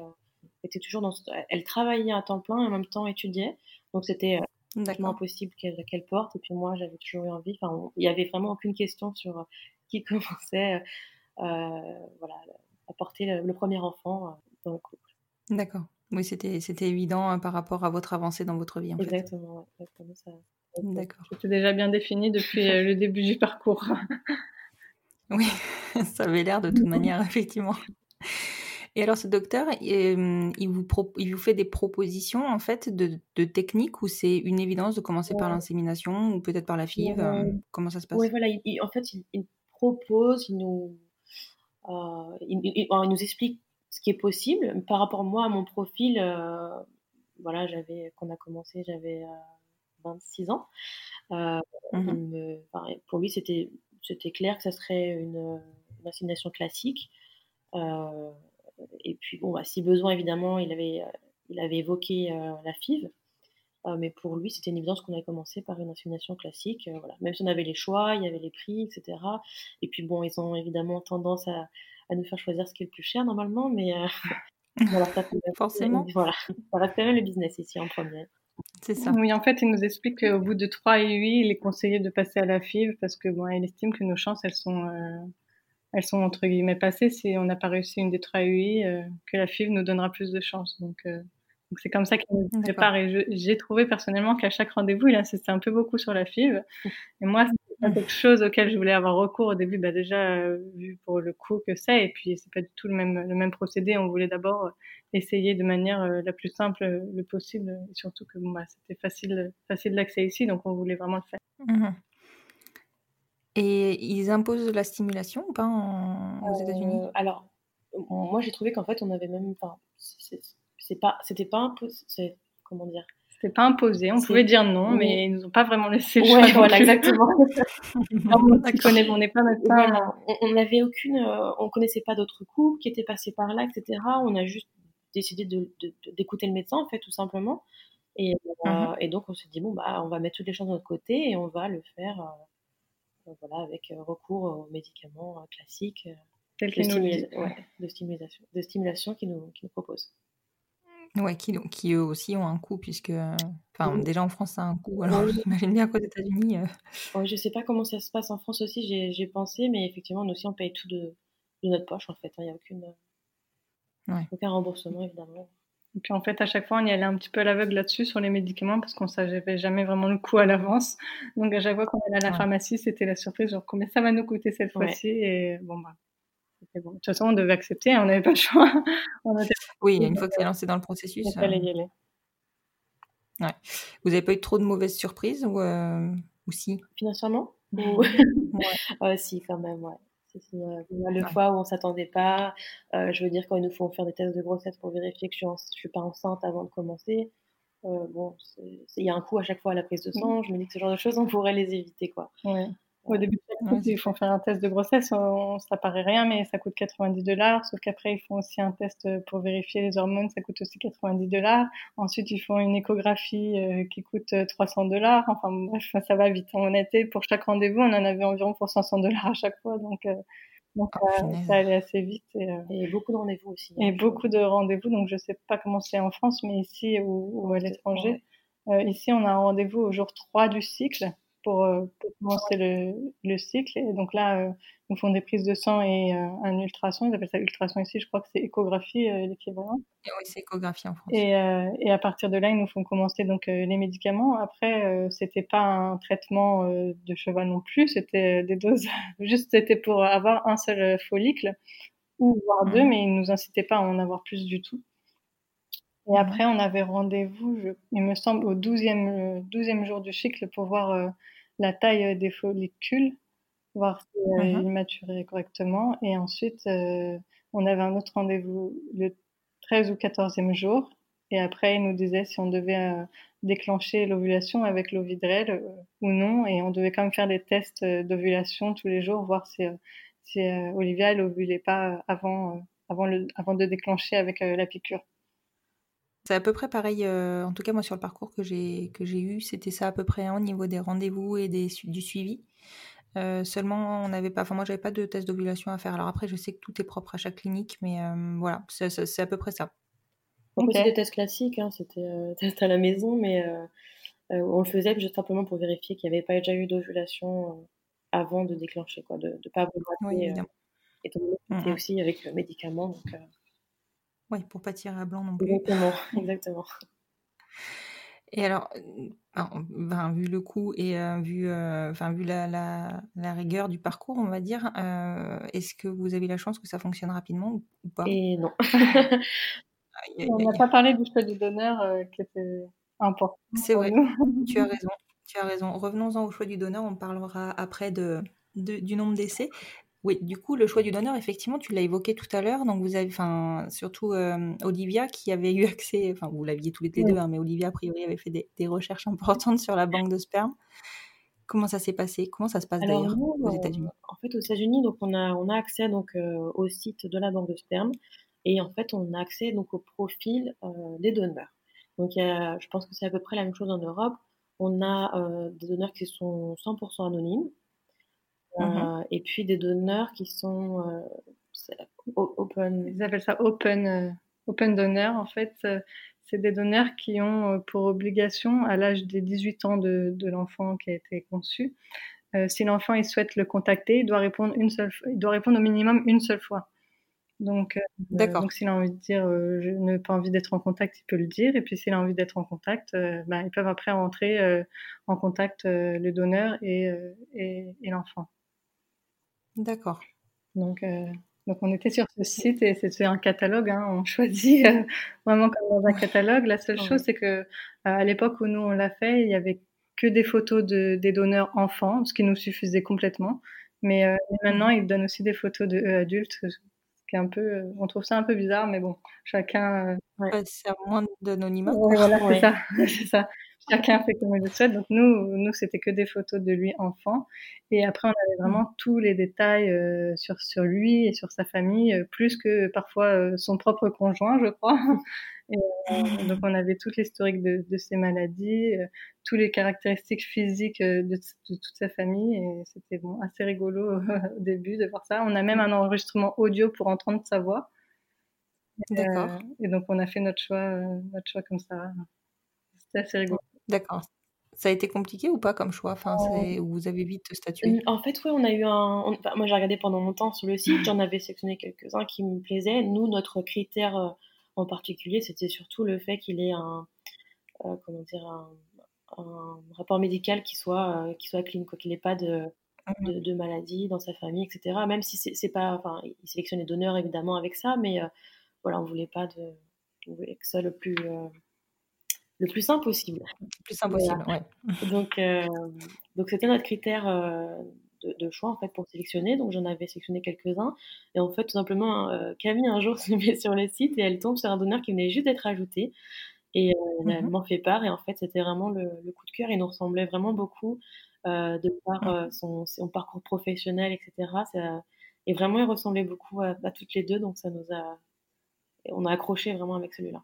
était toujours dans, elle travaillait à temps plein et en même temps étudiait. Donc c'était impossible qu'elle porte. Et puis moi, j'avais toujours eu envie. Enfin, il y avait vraiment aucune question sur qui (laughs) commençait, voilà, à porter le, le premier enfant dans le couple. D'accord. Oui, c'était, évident hein, par rapport à votre avancée dans votre vie. En exactement, D'accord. C'était déjà bien défini depuis euh, le début du parcours. (laughs) oui, ça avait l'air de toute manière, (laughs) effectivement. Et alors, ce docteur, il, vous il vous fait des propositions en fait de, de techniques ou c'est une évidence de commencer par l'insémination ou peut-être par la FIV Comment ça se passe? Oui, voilà. en fait, il, propose, il nous, il, nous explique ce qui est possible. Par rapport moi à mon profil, voilà, j'avais quand on a commencé, j'avais 26 ans. Euh, mmh pour lui, c'était c'était clair que ça serait une, une classique. Euh, et puis, bon, bah, si besoin, évidemment, il avait, il avait évoqué euh, la FIV. mais pour lui, c'était une évidence qu'on avait commencé par une insémination classique. voilà. Même si on avait les choix, il y avait les prix, etc. Et puis, bon, ils ont évidemment tendance à, à nous faire choisir ce qui est le plus cher normalement, mais (laughs) (laughs) voilà, ça forcément. Voilà, ça reste quand même le business ici en premier. C'est ça. Oui, en fait, il nous explique qu'au bout de 3 et 8, il est conseillé de passer à la FIV parce que bon, il estime que nos chances, elles sont, euh, elles sont entre guillemets passées si on n'a pas réussi une des 3 et 8, euh, que la FIV nous donnera plus de chances. Donc, euh, c'est comme ça qu'il nous prépare. Et j'ai trouvé personnellement qu'à chaque rendez-vous, il insistait un peu beaucoup sur la FIV. (laughs) Et moi, c'est quelque chose auquel je voulais avoir recours au début, bah déjà vu pour le coût que c'est, et puis c'est pas du tout le même le même procédé. On voulait d'abord essayer de manière euh, la plus simple euh, le possible, et surtout que bon, bah, c'était facile, facile d'accès ici, donc on voulait vraiment le faire. Mmh et ils imposent la stimulation ou pas aux États-Unis? Euh, Alors, moi j'ai trouvé qu'en fait on avait même, enfin, c'est pas, c'était pas imposé, comment dire? C'était pas imposé, on pouvait dire non, mais ils nous ont pas vraiment laissé le choix. voilà, exactement. (laughs) on n'est pas On n'avait aucune, on connaissait pas d'autres couples qui étaient passés par là, etc. On a juste décidé d'écouter de, le médecin, en fait, tout simplement. Et, euh, mmh et donc, on s'est dit, bon, bah, on va mettre toutes les choses de notre côté et on va le faire euh, voilà, avec euh, recours aux médicaments classiques de, de, stimulation, de stimulation qui nous, qui nous proposent. Ouais, qui, qui eux aussi ont un coût, puisque enfin, déjà en France, ça a un coût. Alors j'imagine bien qu'aux États-Unis. je ne sais pas comment ça se passe en France aussi, j'ai pensé, mais effectivement, nous aussi, on paye tout de, de notre poche, en fait. Hein. Il n'y a aucune, aucun remboursement, évidemment. Et puis en fait, à chaque fois, on y allait un petit peu à l'aveugle là-dessus sur les médicaments parce qu'on savait jamais vraiment le coût à l'avance. Donc à chaque fois qu'on allait à la pharmacie, c'était la surprise, genre combien ça va nous coûter cette fois-ci. Et bon, bah, c'était bon. De toute façon, on devait accepter, hein, on n'avait pas le choix. (laughs) Oui, une fois que c'est lancé dans le processus. Il fallait y aller. Ouais. Vous n'avez pas eu trop de mauvaises surprises ou, euh, ou si? Financièrement (laughs) ouais. (laughs) Si, quand même, ouais. Euh, le fois où on s'attendait pas, euh, je veux dire quand il nous faut faire des tests de grossesse pour vérifier que je suis, suis pas enceinte avant de commencer. Euh, bon, il y a un coût à chaque fois à la prise de sang. Je me dis que ce genre de choses, on pourrait les éviter, quoi. Au début, ils font faire un test de grossesse, ça paraît rien, mais ça coûte 90 dollars. Sauf qu'après, ils font aussi un test pour vérifier les hormones, ça coûte aussi 90 dollars. Ensuite, ils font une échographie qui coûte 300 dollars. Enfin, bref, ça va vite. En été, pour chaque rendez-vous, on en avait environ pour 500 dollars à chaque fois. Donc, donc oh, ça allait assez vite. Et, beaucoup de rendez-vous aussi. Et beaucoup de rendez-vous. Donc, je sais pas comment c'est en France, mais ici ou, à l'étranger. ici, on a un rendez-vous au jour 3 du cycle. Euh, pour, commencer le, le, cycle. Et donc là, euh, nous font des prises de sang et euh, un ultrason. Ils appellent ça ultrason ici, je crois que c'est échographie l'équivalent. Oui, c'est échographie en France. Et, et, à partir de là, ils nous font commencer donc les médicaments. Après, c'était pas un traitement de cheval non plus, c'était des doses. (laughs) Juste, c'était pour avoir un seul follicle ou voire deux, mmh. mais ils nous incitaient pas à en avoir plus du tout. Et mmh. après, on avait rendez-vous, il me semble, au 12e, 12e jour du cycle pour voir la taille euh, des follicules, voir si euh, mmh ils maturaient correctement. Et ensuite, euh, on avait un autre rendez-vous le 13 ou 14e jour. Et après, il nous disait si on devait déclencher l'ovulation avec l'ovidrel ou non. Et on devait quand même faire des tests d'ovulation tous les jours, voir si, si Olivia elle ovulait pas avant, avant, le, avant de déclencher avec la piqûre. C'est à peu près pareil, euh, en tout cas moi sur le parcours que j'ai que j'ai eu, c'était ça à peu près hein, au niveau des rendez-vous et des, du suivi. Euh, seulement, on n'avait pas, enfin moi j'avais pas de test d'ovulation à faire. Alors après, je sais que tout est propre à chaque clinique, mais euh, voilà, c'est à peu près ça. Okay. C'était des tests classiques, hein, c'était (laughs) test à la maison, mais on le faisait juste simplement pour vérifier qu'il n'y avait pas déjà eu d'ovulation avant de déclencher, quoi, de ne pas avoir oui, évidemment. et mmh aussi avec le médicament. Donc, oui, pour pas tirer à blanc non plus. Exactement, exactement. Et alors, ben, vu le coût et vu, enfin, vu la, la, rigueur du parcours, on va dire, est-ce que vous avez la chance que ça fonctionne rapidement ou, pas? Et non. (laughs) on n'a pas parlé du choix du donneur qui était important. C'est vrai, (laughs) tu as raison. Tu as raison. Revenons-en au choix du donneur, on parlera après de, du nombre d'essais. Oui, du coup, le choix du donneur, effectivement, tu l'as évoqué tout à l'heure. Donc, vous avez, enfin, surtout euh, Olivia qui avait eu accès, enfin, vous l'aviez tous les deux, hein, mais Olivia, a priori, avait fait des, recherches importantes sur la banque de sperme. Comment ça s'est passé? Comment ça se passe d'ailleurs aux euh, États-Unis? En fait, aux États-Unis, donc on a, on a accès donc euh, au site de la banque de sperme et en fait, on a accès donc au profil des donneurs. Donc, je pense que c'est à peu près la même chose en Europe. On a des donneurs qui sont 100% anonymes. Mmh euh, et puis des donneurs qui sont euh, open. Ils appellent ça open, euh, open donor. En fait, c'est des donneurs qui ont pour obligation, à l'âge des 18 ans de, de l'enfant qui a été conçu, si l'enfant il souhaite le contacter, il doit répondre une seule, il doit répondre au minimum une seule fois. Donc, donc s'il a envie de dire je n'ai pas envie d'être en contact, il peut le dire. Et puis s'il a envie d'être en contact, ben, ils peuvent après rentrer en contact le donneur et, et, et l'enfant. D'accord. Donc, euh, donc on était sur ce site et c'était un catalogue. Hein, on choisit euh, vraiment comme dans un catalogue. La seule chose, c'est que euh, à l'époque où nous on l'a fait, il y avait que des photos de, des donneurs enfants, ce qui nous suffisait complètement. Mais, euh, maintenant, ils donnent aussi des photos de adultes, ce qui est un peu, on trouve ça un peu bizarre, mais bon, chacun. Ouais. c'est moins d'anonymat. voilà, (laughs) (laughs) c'est ça, c'est ça chacun fait comme il le souhaite. Donc nous, nous c'était que des photos de lui enfant. Et après, on avait vraiment tous les détails euh, sur sur lui et sur sa famille, euh, plus que parfois euh, son propre conjoint, je crois. (laughs) Et, donc on avait toute l'historique de, de ses maladies, tous les caractéristiques physiques de, de, toute sa famille. Et c'était bon, assez rigolo (laughs) au début de voir ça. On a même un enregistrement audio pour entendre sa voix. D'accord. et donc on a fait notre choix, notre choix comme ça. C'était assez rigolo. D'accord. Ça a été compliqué ou pas comme choix? Enfin, c'est... Vous avez vite statué? En fait, oui, on a eu un. moi, j'ai regardé pendant longtemps sur le site, j'en avais sélectionné quelques-uns qui me plaisaient. Nous, notre critère euh, en particulier, c'était surtout le fait qu'il ait un. Euh, comment dire un, rapport médical qui soit, euh, qui soit clean, quoi, qu'il n'ait pas de, mmh de, maladie dans sa famille, etc. Même si c'est, pas. Enfin, il sélectionne les donneurs évidemment avec ça, mais voilà, on voulait pas de. On voulait que ça le plus le plus simple possible. Le plus simple possible, ouais. Donc, (laughs) euh, donc c'était notre critère euh, de, choix en fait pour sélectionner. Donc j'en avais sélectionné quelques-uns. Et en fait, tout simplement, euh, Camille un jour (laughs) se met sur le site et elle tombe sur un donneur qui venait juste d'être ajouté. Et elle mhm. m'en fait part. Et en fait, c'était vraiment le, coup de cœur. Il nous ressemblait vraiment beaucoup de par mhm. son, son, parcours professionnel, etc. et vraiment, il ressemblait beaucoup à, à toutes les deux. Donc ça nous a, on a accroché vraiment avec celui-là.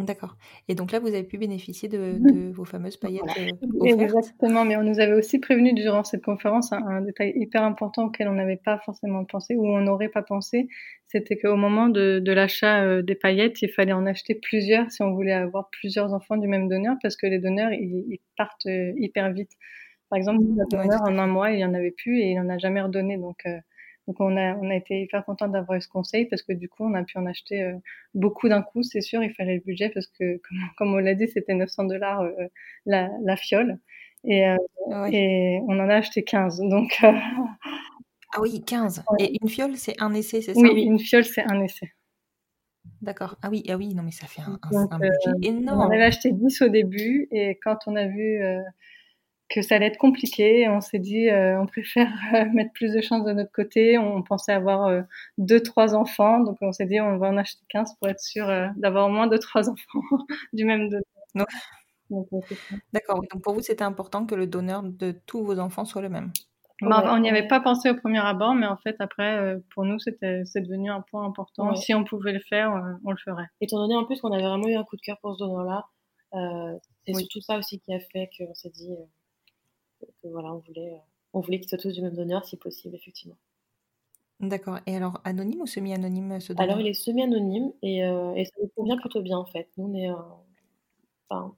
D'accord. Et donc là, vous avez pu bénéficier de, de vos fameuses paillettes euh, (laughs) Exactement, mais on nous avait aussi prévenu durant cette conférence un, détail hyper important auquel on n'avait pas forcément pensé ou on n'aurait pas pensé, c'était qu'au moment de, de l'achat euh, des paillettes, il fallait en acheter plusieurs si on voulait avoir plusieurs enfants du même donneur, parce que les donneurs, ils, partent euh, hyper vite. Par exemple, le donneur, en un mois, il n'y en avait plus et il n'en a jamais redonné. Donc, donc on a, on a été hyper content d'avoir eu ce conseil parce que du coup on a pu en acheter euh, beaucoup d'un coup, c'est sûr, il fallait le budget parce que (laughs) comme, comme on l'a dit c'était 900 dollars euh, la, la, fiole. Et, euh, et on en a acheté 15 donc ah oui 15 et une fiole c'est un essai c'est ça? Oui une fiole c'est un essai. D'accord. Ah oui, ah oui, non mais ça fait un, un, budget énorme. On avait acheté 10 au début et quand on a vu que ça allait être compliqué. On s'est dit, euh, on préfère euh, mettre plus de chances de notre côté. On pensait avoir euh, deux, trois enfants, donc on s'est dit, on va en acheter 15 pour être sûr d'avoir au moins deux, trois (laughs) enfants du même donneur. D'accord. Donc pour vous, c'était important que le donneur de tous vos enfants soit le même. Bah, on n'y avait pas pensé au premier abord, mais en fait, après, pour nous, c'était c'est devenu un point important. Si on pouvait le faire, on le ferait. Étant donné en plus qu'on avait vraiment eu un coup de cœur pour ce donneur-là, c'est surtout ça aussi qui a fait qu'on s'est dit voilà, on voulait, on voulait qu'ils soient tous du même donneur si possible, effectivement. D'accord. Et alors, anonyme ou semi-anonyme ce donneur Alors, il est semi-anonyme et, euh, et, ça nous convient plutôt bien en fait. Nous, on est. Euh, enfin,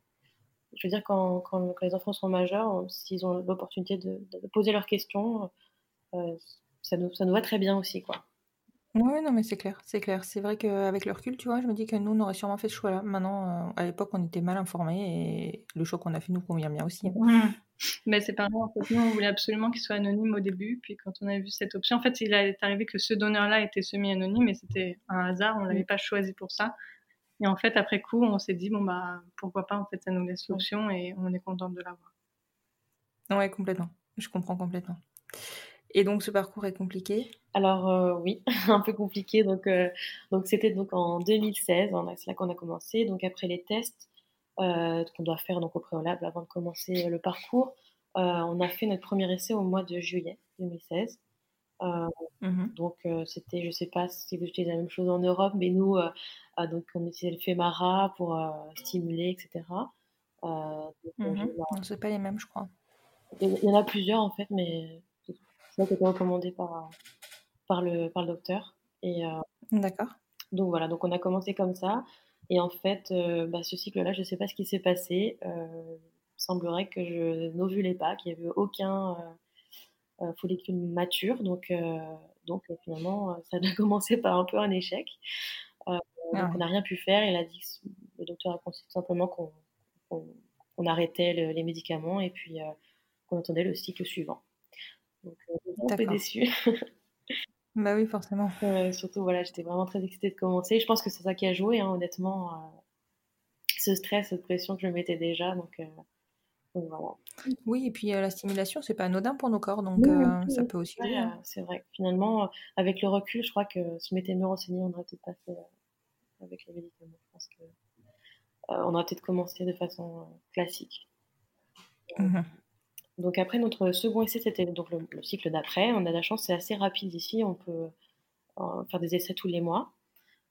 je veux dire, quand, quand, les enfants sont majeurs, s'ils ont l'opportunité de, poser leurs questions, euh, ça, nous, ça nous va très bien aussi, quoi. Oui, non, mais c'est clair, c'est clair. C'est vrai qu'avec le recul, tu vois, je me dis que nous, on aurait sûrement fait ce choix-là. Maintenant, euh, à l'époque, on était mal informés et le choix qu'on a fait nous convient bien aussi. Mmh. Mais c'est pareil, en fait, nous, on voulait absolument qu'il soit anonyme au début. Puis quand on a vu cette option, en fait, il est arrivé que ce donneur-là était semi-anonyme et c'était un hasard, on ne l'avait pas choisi pour ça. Et en fait, après coup, on s'est dit, bon, bah, pourquoi pas, en fait, ça nous laisse l'option et on est content de l'avoir. Ouais, complètement. Je comprends complètement. Et donc, ce parcours est compliqué? Alors, euh, oui, (laughs) un peu compliqué. Donc, euh, donc c'était donc en 2016, c'est là qu'on a commencé. Donc, après les tests qu'on doit faire donc, au préalable avant de commencer le parcours, on a fait notre premier essai au mois de juillet 2016. Mmh donc, c'était, je ne sais pas si vous utilisez la même chose en Europe, mais nous, donc, on utilisait le FEMARA pour stimuler, etc. Euh, mmh c'est pas les mêmes, je crois. Il y en a plusieurs en fait, mais ça qui été recommandé par, par, le, par le docteur. Et, euh, D'accord. Donc voilà, donc on a commencé comme ça. Et en fait, euh, bah, ce cycle-là, je ne sais pas ce qui s'est passé. Euh, il semblerait que je n'ovulais pas, qu'il n'y avait aucun follicule mature. Donc, donc finalement, ça a (laughs) commencé par un peu un échec. donc ah on n'a rien pu faire. Il a dit, le docteur a conseillé simplement qu'on arrêtait les médicaments et puis qu'on attendait le cycle suivant. Donc, euh, un peu déçue. (laughs) bah oui, forcément. (laughs) surtout, voilà, j'étais vraiment très excitée de commencer. Je pense que c'est ça qui a joué, hein, honnêtement. Euh, ce stress, cette pression que je mettais déjà. Donc, euh, voilà. Oui, et puis la stimulation, c'est pas anodin pour nos corps, donc ça peut aussi hein. c'est vrai. Finalement, avec le recul, je crois que si je m'étais mieux renseignée, on aurait peut-être pas fait avec les médicaments. Je pense que on aurait peut-être commencé de façon classique. Mmh donc après notre second essai, c'était donc le, cycle d'après. On a la chance, c'est assez rapide ici, on peut euh, faire des essais tous les mois.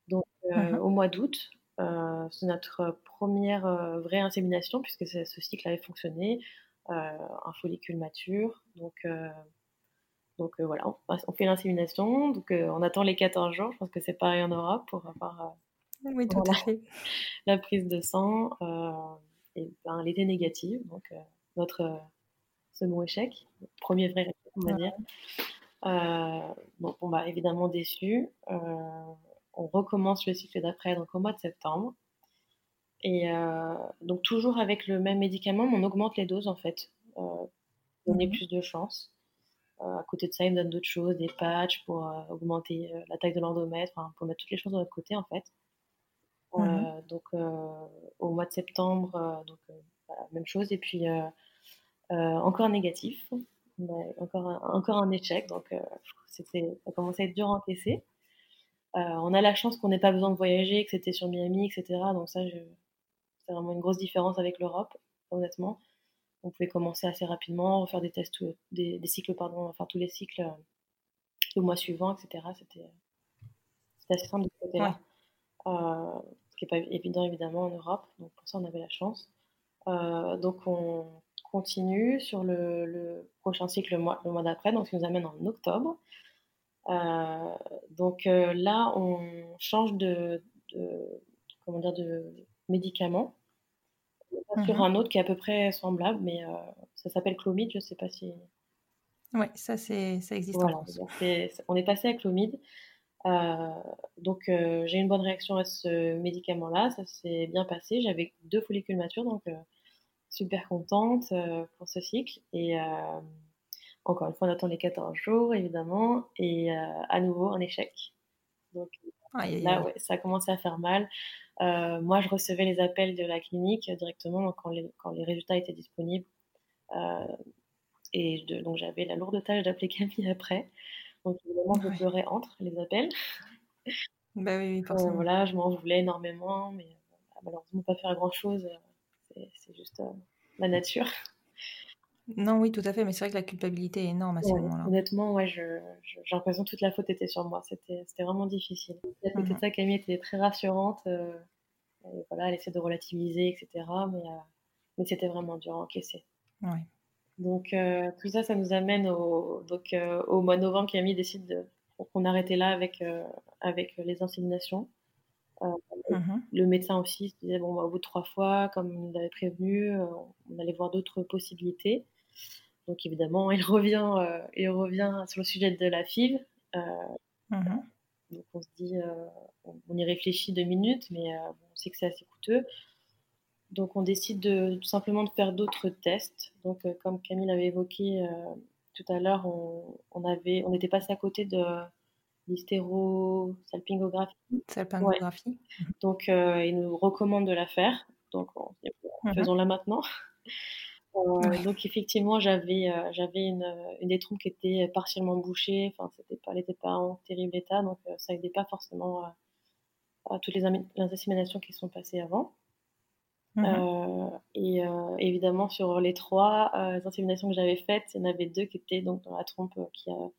Donc euh, mhm. au mois d'août, euh, c'est notre première vraie insémination puisque ce cycle avait fonctionné, un follicule mature. Donc donc voilà, on, fait l'insémination. Donc on attend les 14 jours. Je pense que c'est pareil en Europe pour avoir oui, tout à fait. (laughs) la prise de sang et ben, l'été négative. Donc notre second échec, premier vrai échec, on va dire. Euh, bon, bah, évidemment déçu. Euh, on recommence le cycle d'après, donc au mois de septembre. Et euh, donc toujours avec le même médicament, on augmente les doses en fait, pour donner mhm. plus de chance. à côté de ça, il me donne d'autres choses, des patchs pour augmenter la taille de l'endomètre, pour mettre toutes les choses de notre côté en fait. Mhm. donc au mois de septembre, donc même chose. Et puis encore négatif, encore un, encore un échec, donc euh, c'était, ça commençait à être dur à encaisser. Euh, on a la chance qu'on n'ait pas besoin de voyager, que c'était sur Miami, etc. Donc ça, c'est vraiment une grosse différence avec l'Europe, honnêtement. On pouvait commencer assez rapidement, refaire des tests, des, cycles, pardon, enfin tous les cycles le mois suivant, etc. C'était assez simple de ce côté-là. ce qui n'est pas évident évidemment en Europe, donc pour ça on avait la chance. donc on, continue sur le, prochain cycle le mois, d'après, donc ce qui nous amène en octobre. Euh, donc euh, là, on change de, comment dire, de médicament sur mhm. un autre qui est à peu près semblable, mais euh, ça s'appelle Clomid, je ne sais pas si... Oui, ça, c'est, ça existe on est passé à Clomid. donc j'ai une bonne réaction à ce médicament-là, ça s'est bien passé. J'avais deux follicules matures, donc super contente euh, pour ce cycle. Et euh, encore une fois, on attend les 14 jours, évidemment, et euh, à nouveau un échec. Donc là, ouais, ça a commencé à faire mal. moi, je recevais les appels de la clinique directement quand les, quand les résultats étaient disponibles. et donc, j'avais la lourde tâche d'appeler (laughs) Camille après. Donc, évidemment, je pleurais entre les appels. Bah oui, forcément. voilà, je m'en voulais énormément, mais malheureusement, pas faire grand-chose c'est juste euh, la nature. Non, oui, tout à fait, mais c'est vrai que la culpabilité est énorme à ce moment-là. Honnêtement, ouais, j'ai l'impression que toute la faute était sur moi. C'était vraiment difficile. Peut-être mmh ça, Camille était très rassurante. Euh, voilà, elle essaie de relativiser, etc. Mais, euh, mais c'était vraiment dur à encaisser. Ouais. Donc, tout ça, ça nous amène au, donc, au mois de novembre. Camille décide de, qu'on arrêtait là avec, avec les inséminations. Euh, mmh le médecin aussi se disait, bon, bah, au bout de trois fois, comme il nous avait prévenu, euh, on allait voir d'autres possibilités. Donc évidemment, (laughs) il revient, euh, il revient sur le sujet de la FIV. Mmh Donc on se dit, on, y réfléchit deux minutes, mais on sait que c'est assez coûteux. Donc on décide de, tout simplement de faire d'autres tests. Donc comme Camille avait évoqué tout à l'heure, on, on, avait, on était passé à côté de l'hystérosalpingographie. Salpingographie. Donc il nous recommande de la faire. Donc mhm. faisons-la maintenant. Euh, donc effectivement, j'avais euh, j'avais une, une des trompes qui était partiellement bouchée. Enfin, c'était pas, elle n'était pas en terrible état, donc euh, ça aidait pas forcément à toutes les, les, inséminations qui sont passées avant. Mmh et évidemment, sur les trois inséminations que j'avais faites, il y en avait deux qui étaient donc dans la trompe qui a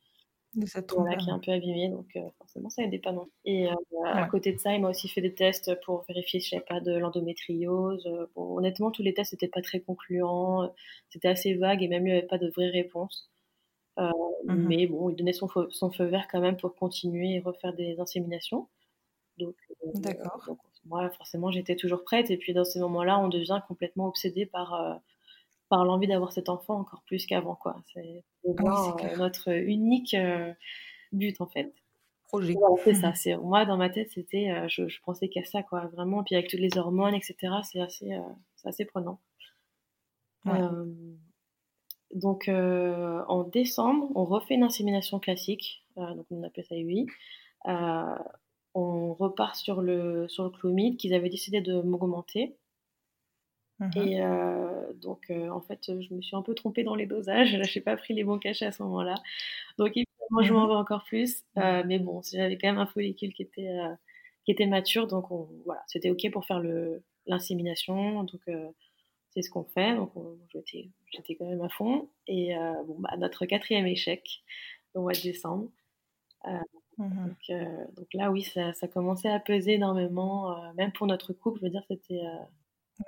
voilà, qui est un peu abîmé, donc euh, forcément ça aidait pas non. Et euh, à côté de ça, il m'a aussi fait des tests pour vérifier si j'avais pas de l'endométriose. Bon, honnêtement, tous les tests n'étaient pas très concluants, c'était assez vague et même lui avait pas de vraies réponses. Euh, mmh mais bon, il donnait son feu, son feu vert quand même pour continuer et refaire des inséminations. Donc, D'accord. moi, forcément, j'étais toujours prête. Et puis, dans ces moments-là, on devient complètement obsédé par, par l'envie d'avoir cet enfant encore plus qu'avant. quoi. C'est ah euh, notre unique euh, but en fait. Projet. c'est ça. C'est moi dans ma tête, c'était, euh, je, je, pensais qu'à ça quoi, vraiment. Puis avec toutes les hormones, etc. C'est assez, c'est assez prenant. donc en décembre, on refait une insémination classique, donc on appelle ça UI. on repart sur le sur le clomide qu'ils avaient décidé de m'augmenter. Mmh et euh, donc, euh, en fait, je me suis un peu trompée dans les dosages. (laughs) Je n'ai pas pris les bons cachets à ce moment-là. Donc, évidemment, je m'en mmh vais encore plus. Euh, mais bon, j'avais quand même un follicule qui était, qui était mature. Donc, on, voilà, c'était OK pour faire l'insémination. Donc, c'est ce qu'on fait. Donc, j'étais quand même à fond. Et bon, bah, notre quatrième échec au mois de décembre. Mmh donc, donc, là, oui, ça, ça, commençait à peser énormément, même pour notre couple. Je veux dire, c'était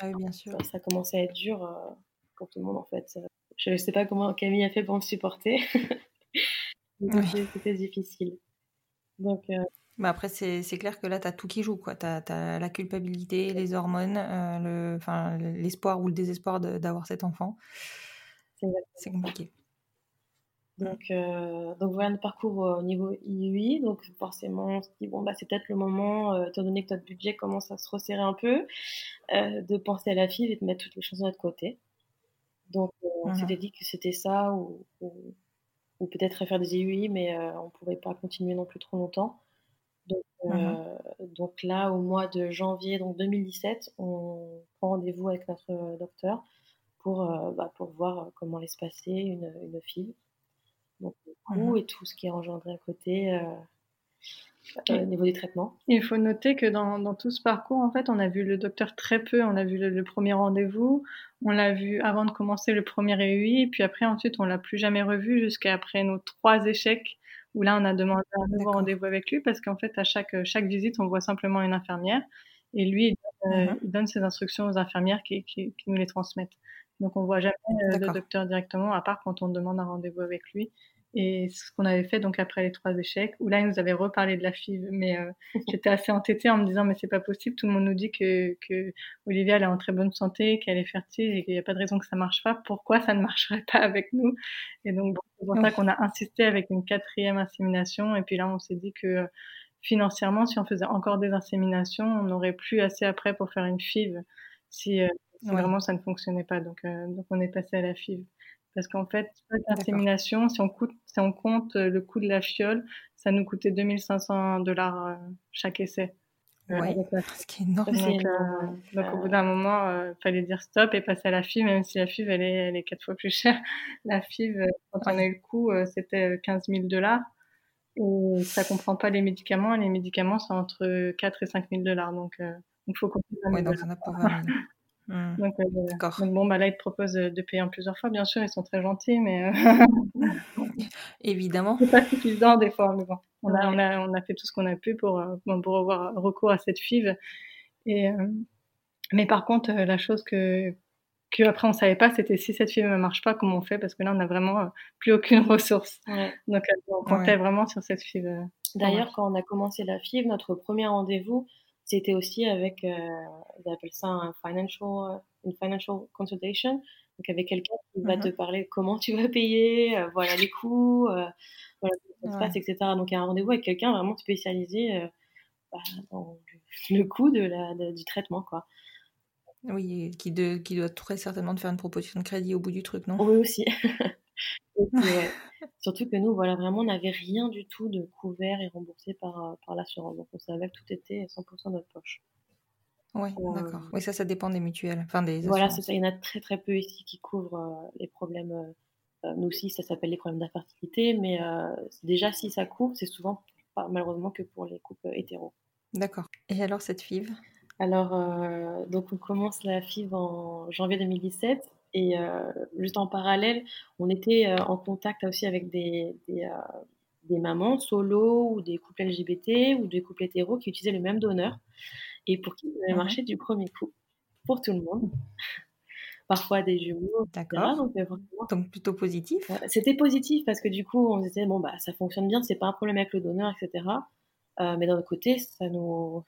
oui, bien sûr. Ça commençait à être dur euh, pour tout le monde en fait. Je ne sais pas comment Camille a fait pour me supporter. (laughs) C'était difficile. Donc, euh, bah après, c'est clair que là, tu as tout qui joue. Tu as, la culpabilité, les hormones, euh, l'espoir ou le désespoir d'avoir cet enfant. C'est compliqué. Donc, euh, donc voilà notre parcours au niveau IUI. Donc forcément, on se dit, bon, bah, c'est peut-être le moment, euh, étant donné que notre budget commence à se resserrer un peu, euh, de penser à la fille et de mettre toutes les choses de notre côté. Donc on s'était dit que c'était ça, ou, ou, peut-être faire des IUI, mais on ne pouvait pas continuer non plus trop longtemps. Donc, donc là, au mois de janvier donc 2017, on prend rendez-vous avec notre docteur pour, bah, pour voir comment allait se passer une, une fille donc le coût et tout ce qui est engendré à côté euh, euh, au niveau des traitements. Il faut noter que dans, dans, tout ce parcours, en fait, on a vu le docteur très peu. On a vu le, premier rendez-vous, on l'a vu avant de commencer le premier EUI, et puis après, ensuite, on l'a plus jamais revu jusqu'à après nos trois échecs, où là, on a demandé un nouveau rendez-vous avec lui, parce qu'en fait, à chaque, chaque visite, on voit simplement une infirmière, et lui, il donne, euh, il donne ses instructions aux infirmières qui, qui, qui, nous les transmettent. Donc, on voit jamais le docteur directement, à part quand on demande un rendez-vous avec lui. Et ce qu'on avait fait donc après les trois échecs, où là il nous avait reparlé de la FIV, mais euh, j'étais assez entêtée en me disant mais c'est pas possible, tout le monde nous dit que, que Olivia elle est en très bonne santé, qu'elle est fertile et qu'il n'y a pas de raison que ça marche pas. Pourquoi ça ne marcherait pas avec nous? Et donc c'est pour ça qu'on a insisté avec une quatrième insémination. Et puis là on s'est dit que financièrement, si on faisait encore des inséminations, on n'aurait plus assez après pour faire une FIV si, euh, vraiment ça ne fonctionnait pas. Donc, euh, donc on est passé à la FIV. Parce qu'en fait, l'insémination, si on, si on compte euh, le coût de la fiole, ça nous coûtait 2500 dollars euh, chaque essai. Euh, ouais, ce qui est énorme. Donc, au bout d'un moment, il fallait dire stop et passer à la FIV, même si la FIV, elle est, elle est quatre fois plus chère. La FIV, quand on a eu le coût, c'était 15 000 dollars. Et ça comprend pas les médicaments. Les médicaments, c'est entre 4 et 5 000 dollars. Donc, il faut compter. Ouais, donc ça n'a pas 20 000. Mmh. Donc, euh, bon, bah là, ils te proposent de payer en plusieurs fois. Bien sûr, ils sont très gentils, mais. Euh, (laughs) Évidemment. (laughs) C'est pas suffisant des fois, mais bon. On a, on a, on a fait tout ce qu'on a pu pour, euh, pour avoir recours à cette FIV. Et, mais par contre, la chose que, que après on savait pas, c'était si cette FIV ne marche pas, comment on fait? Parce que là, on n'a vraiment plus aucune (laughs) ressource. Donc, on comptait vraiment sur cette FIV. D'ailleurs, quand on a commencé la FIV, notre premier rendez-vous, c'était aussi avec, euh, ils appellent ça un financial, une financial consultation, donc avec quelqu'un qui va te mmh parler comment tu vas payer, euh, voilà les coûts, euh, voilà, ça se passe, etc. Donc, il y a un rendez-vous avec quelqu'un vraiment spécialisé bah, dans le, coût de la, du traitement, quoi. Oui, qui, de, qui doit très certainement te faire une proposition de crédit au bout du truc, non? Oui, aussi. (laughs) (laughs) Surtout que nous, voilà, vraiment, on n'avait rien du tout de couvert et remboursé par, par l'assurance. Donc, on savait que tout était 100% de notre poche. Oui, d'accord. Oui, ça, ça dépend des mutuelles. Enfin, des voilà, c'est ça. Il y en a très, très peu ici qui couvrent les problèmes. nous aussi, ça s'appelle les problèmes d'infertilité. Mais déjà, si ça couvre, c'est souvent malheureusement que pour les couples hétéros. D'accord. Et alors cette FIV Alors, euh, donc on commence la FIV en janvier 2017 et euh, juste en parallèle, on était euh, en contact aussi avec des, des, mamans solo ou des couples LGBT ou des couples hétéros qui utilisaient le même donneur et pour qui ça avait mhm. marché du premier coup pour tout le monde (laughs) parfois des jumeaux. D'accord. Donc, plutôt positif. C'était positif parce que du coup, on se disait, bon, bah, ça fonctionne bien, c'est pas un problème avec le donneur, etc. Euh, mais d'un autre côté, ça nous,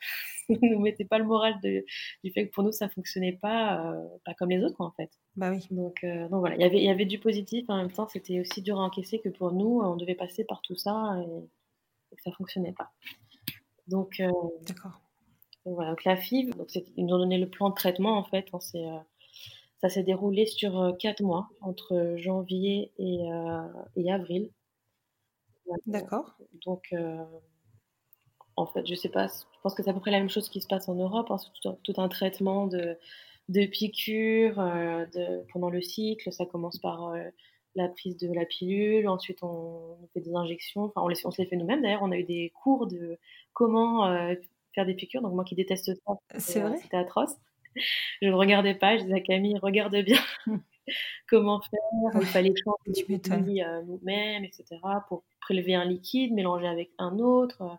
(laughs) nous mettait pas le moral de, du fait que pour nous, ça fonctionnait pas, euh, pas comme les autres, quoi, en fait. Bah oui. Donc, euh, donc voilà, y il y avait du positif, en même temps, c'était aussi dur à encaisser que pour nous, on devait passer par tout ça et, que ça fonctionnait pas. Donc, D'accord. Donc voilà, donc la FIV, donc ils nous ont donné le plan de traitement, en fait. On s'est ça s'est déroulé sur quatre mois, entre janvier et, et avril. D'accord. Donc, en fait, je sais pas, je pense que c'est à peu près la même chose qui se passe en Europe. Hein, tout, tout, un traitement de, de piqûres de, pendant le cycle. Ça commence par la prise de la pilule, ensuite on, fait des injections. Enfin, on, les, on se les fait nous-mêmes. D'ailleurs, on a eu des cours de comment faire des piqûres. Donc, moi qui déteste ça, c'était atroce je ne regardais pas, je disais à Camille, regarde bien (laughs) comment faire, il fallait changer euh, nous-mêmes, etc., pour prélever un liquide, mélanger avec un autre.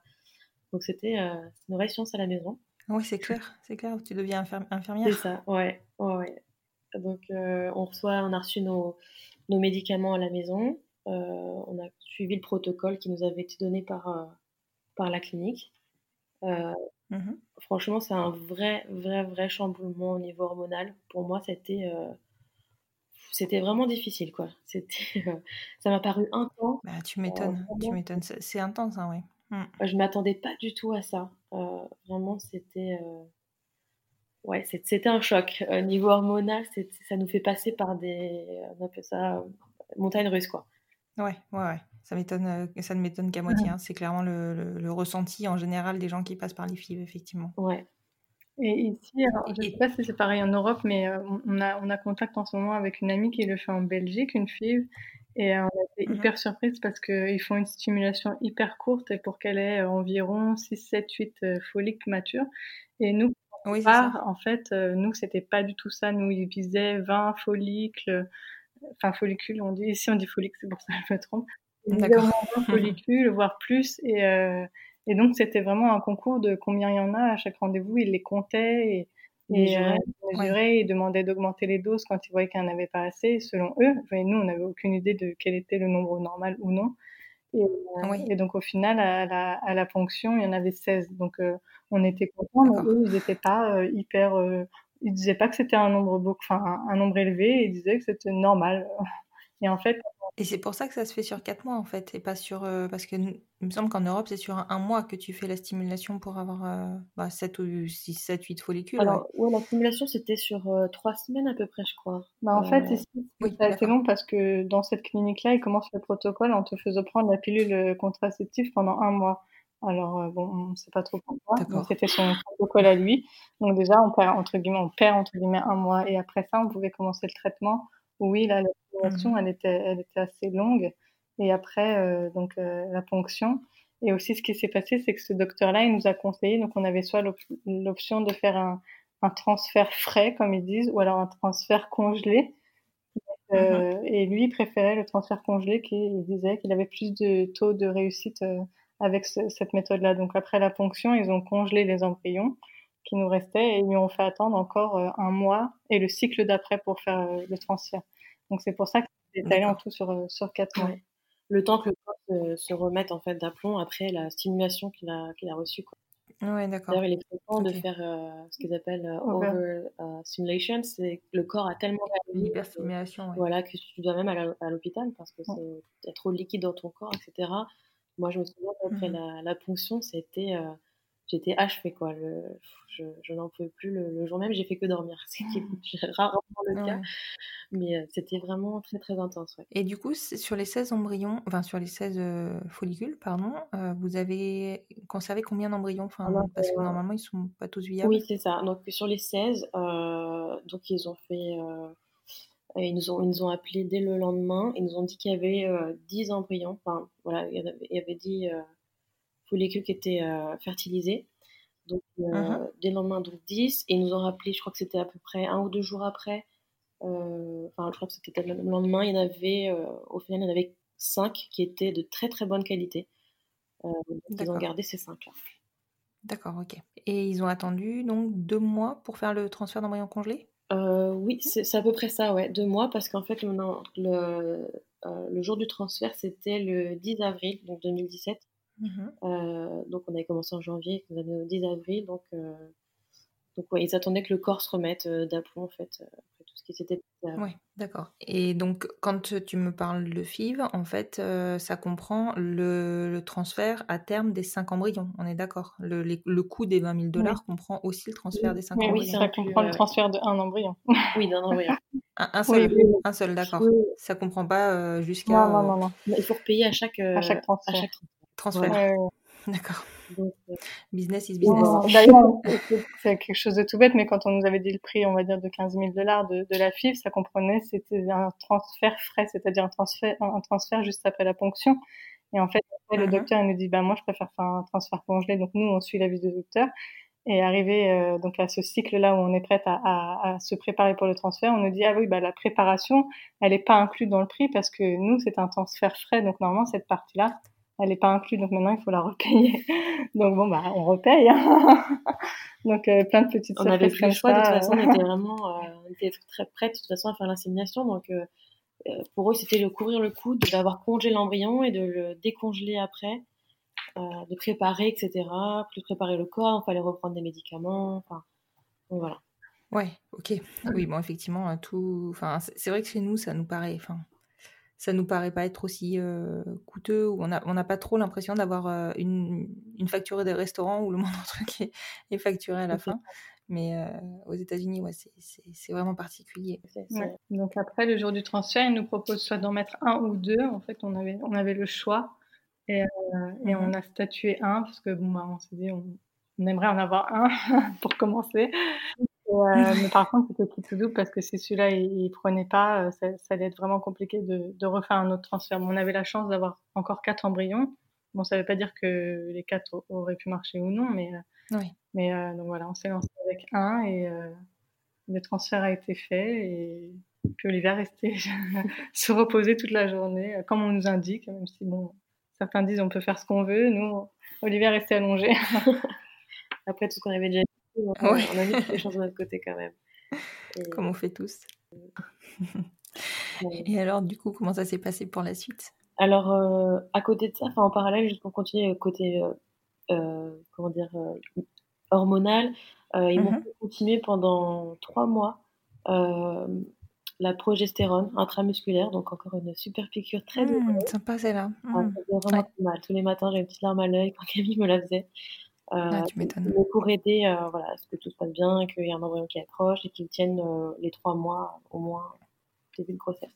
Donc c'était euh, une vraie science à la maison. Oui, c'est clair, c'est clair, tu deviens infirmière. C'est ça, ouais, ouais, Donc euh, on reçoit, on a reçu nos, nos médicaments à la maison, on a suivi le protocole qui nous avait été donné par, par la clinique. Mmh franchement, c'est un vrai, vrai, vrai chamboulement au niveau hormonal. Pour moi, c'était euh, c'était vraiment difficile, quoi. C'était, euh, (laughs) ça m'a paru intense. Bah, tu m'étonnes, euh, tu m'étonnes. C'est intense, hein, oui. Mmh. Je m'attendais pas du tout à ça. vraiment, c'était ouais, c'était un choc. Au niveau hormonal, ça nous fait passer par des, on appelle ça montagne russe, quoi. Ouais, ouais, ouais. Ça m'étonne, euh, ça ne m'étonne qu'à moitié. Hein. C'est clairement le, le, ressenti en général des gens qui passent par les FIV, effectivement. Ouais. Et ici, je ne sais pas si c'est pareil en Europe, mais euh, on, a, on a contact en ce moment avec une amie qui le fait en Belgique, une FIV. Et euh, on a été mmh hyper surprise parce qu'ils font une stimulation hyper courte et pour qu'elle ait environ 6, 7, 8 folliques matures. Et nous, oui, en fait, nous, c'était pas du tout ça. Nous, ils visaient 20 follicles, enfin follicules, on dit. Ici, on dit folliques, c'est pour ça que je me trompe. D'accord. follicules, voire plus. Et, euh, et donc, c'était vraiment un concours de combien il y en a à chaque rendez-vous. Ils les comptaient et, et euh, mesuraient et demandaient d'augmenter les doses quand ils voyaient qu'il n'y en avait pas assez, selon eux. Et nous, on n'avait aucune idée de quel était le nombre normal ou non. Et, euh, et donc, au final, à la, à la, ponction, il y en avait 16. Donc, on était contents, mais eux, ils n'étaient pas hyper. ils disaient pas que c'était un nombre, enfin, un, un nombre élevé, ils disaient que c'était normal. Et en fait, et c'est pour ça que ça se fait sur 4 mois en fait, et pas sur. Euh, parce que il me semble qu'en Europe, c'est sur un, mois que tu fais la stimulation pour avoir euh, bah, 7 ou 6, 7, 8 follicules. Alors, ouais, la stimulation, c'était sur 3 euh, semaines à peu près, je crois. Bah, en fait, ici, c'est assez long parce que dans cette clinique-là, ils commencent le protocole en te faisant prendre la pilule contraceptive pendant un mois. Alors, bon, on ne sait pas trop pourquoi. C'était son protocole à lui. Donc, déjà, on perd, entre guillemets, on perd, entre guillemets, un mois. Et après ça, on pouvait commencer le traitement oui, là, la mmh. elle, était, elle était assez longue. Et après, euh, donc, euh, la ponction. Et aussi, ce qui s'est passé, c'est que ce docteur-là, il nous a conseillé, donc on avait soit l'option de faire un, un, transfert frais, comme ils disent, ou alors un transfert congelé. Euh, mmh et lui, il préférait le transfert congelé, qui il disait qu'il avait plus de taux de réussite avec cette méthode-là. Donc après la ponction, ils ont congelé les embryons qui nous restaient et ils lui ont fait attendre encore un mois et le cycle d'après pour faire le transfert. Donc c'est pour ça que c'est étalé en tout sur, euh, sur 4 mois. Le temps que le corps se, remette en fait d'aplomb après la stimulation qu'il a, qu'il a reçue. Quoi. Ouais, d'accord. D'ailleurs, il est content de faire euh, ce qu'ils appellent euh, over stimulation. C'est le corps a tellement L'hyperstimulation. Voilà, que tu dois même aller à l'hôpital parce que c'est y a trop de liquide dans ton corps, etc. Moi, je me souviens qu'après mmh la, la, ponction, c'était, j'étais achevée, quoi. je, je n'en pouvais plus le, jour même, j'ai fait que dormir, (laughs) ce qui est (laughs) rarement le cas. Mais c'était vraiment très, très intense. Et du coup, sur les 16 embryons, enfin, sur les 16 follicules, pardon, vous avez conservé combien d'embryons? Enfin, Parce que normalement, ils ne sont pas tous viables. Oui, c'est ça. Donc, sur les 16, donc, ils ont fait. ils, nous ont, ils nous ont appelés dès le lendemain. Ils nous ont dit qu'il y avait 10 embryons. Enfin, voilà, il y avait, il y avait 10 follicules qui étaient fertilisés. Donc, mmh dès le lendemain, donc 10. Et ils nous ont rappelé, je crois que c'était à peu près un ou deux jours après, euh, enfin, je crois que c'était le lendemain, il y en avait, euh, au final, il y en avait 5 qui étaient de très très bonne qualité. Euh, ils ont gardé ces 5-là. D'accord, ok. Et ils ont attendu donc deux mois pour faire le transfert d'embryon congelé? Oui, c'est à peu près ça, ouais, deux mois, parce qu'en fait, le, le, le, jour du transfert, c'était le 10 avril, donc 2017. Mmh donc on avait commencé en janvier, on avait le 10 avril, donc, donc ouais, ils attendaient que le corps se remette d'aplomb en fait ce qui s'était Oui, d'accord. Et donc, quand tu me parles de FIV, en fait, euh, ça comprend le, transfert à terme des 5 embryons. On est d'accord le, le, coût des 20 000 dollars comprend aussi le transfert des 5 embryons. Oui, ça comprend le transfert d'un embryon. (laughs) oui, d'un embryon. un, seul, un seul d'accord. Ça comprend pas euh, jusqu'à. Non, non, non, Il faut repayer à chaque, à chaque transfert. À chaque transfert. (laughs) D'accord. Euh, business is business. D'ailleurs, (laughs) c'est quelque chose de tout bête, mais quand on nous avait dit le prix, on va dire, de 15 000 dollars de, de, la FIV, ça comprenait, c'était un transfert frais, c'est-à-dire un transfert, un transfert juste après la ponction. Et en fait, le uh-huh. docteur nous dit, bah, moi, je préfère faire un transfert congelé. Donc, nous, on suit l'avis du docteur. Et arrivé euh, donc à ce cycle-là où on est prête à, à, à, se préparer pour le transfert, on nous dit ah oui bah la préparation elle n'est pas inclue dans le prix parce que nous c'est un transfert frais donc normalement cette partie-là elle n'est pas inclue, donc maintenant il faut la repayer. (laughs) donc bon, bah, on repaye. Hein. (laughs) donc euh, plein de petites On avait plus le choix, de toute façon, on était (laughs) vraiment euh, on était très prêts de toute façon à faire l'insémination. Donc euh, pour eux, c'était de couvrir le coup d'avoir congelé l'embryon et de le décongeler après, de préparer, etc. De préparer le corps, il fallait reprendre des médicaments. Enfin, donc voilà. Ouais, ok. Oui, bon, effectivement, tout. Enfin, c'est vrai que chez nous, ça nous paraît. Enfin, ça nous paraît pas être aussi euh, coûteux ou on n'a on pas trop l'impression d'avoir euh, une, une facture des restaurants où le moindre (laughs) truc est, est facturé à la fin. Mais euh, aux États-Unis, ouais, c'est vraiment particulier. Donc après, le jour du transfert, ils nous proposent soit d'en mettre un ou deux. En fait, on avait, on avait le choix et, et mmh on a statué un parce que bon, bah, on s'est dit, on, on, aimerait en avoir un (laughs) pour commencer. Euh, mais par contre, c'était qui tout doux parce que si celui-là il, prenait pas, euh, ça, ça, allait être vraiment compliqué de, de, refaire un autre transfert. on avait la chance d'avoir encore quatre embryons. Bon, ça veut pas dire que les quatre auraient pu marcher ou non, mais, euh, oui. mais donc voilà, on s'est lancé avec un et le transfert a été fait et puis Olivier est resté (laughs) se reposer toute la journée, comme on nous indique, même si bon, certains disent on peut faire ce qu'on veut, nous, Olivier est resté allongé. (laughs) Après tout ce qu'on avait déjà on, a mis toutes les choses de notre côté quand même. Comme on fait tous. Et alors, du coup, comment ça s'est passé pour la suite? Alors, euh, à côté de ça, enfin en parallèle, juste pour continuer, côté, euh, euh, comment dire, hormonal, ils m'ont mhm. continué pendant trois mois la progestérone intramusculaire, donc encore une super piqûre très mmh, sympa, c'est là. Mmh. vraiment mal. Tous les matins, j'avais une petite larme à l'œil quand (laughs) Camille me la faisait. Ah, tu m'étonnes. Pour aider euh, voilà, à ce que tout se passe bien, qu'il y ait un embryon qui approche et qu'il tienne euh, les trois mois au moins début de grossesse.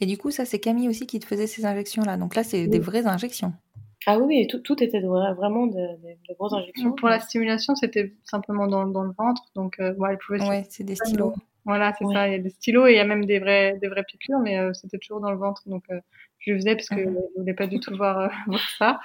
Et du coup, ça, c'est Camille aussi qui te faisait ces injections-là. Donc là, c'est des vraies injections. Ah oui, tout, tout était vraiment de, grosses injections. Pour la stimulation, c'était simplement dans, dans, le ventre. Donc, euh, elle pouvait Ouais, c'est des stylos. Voilà, c'est ça. Il y a des stylos et il y a même des vraies, des vraies piqûres, mais c'était toujours dans le ventre. Donc, je le faisais parce que mhm. je ne voulais pas du tout voir, (laughs) voir ça.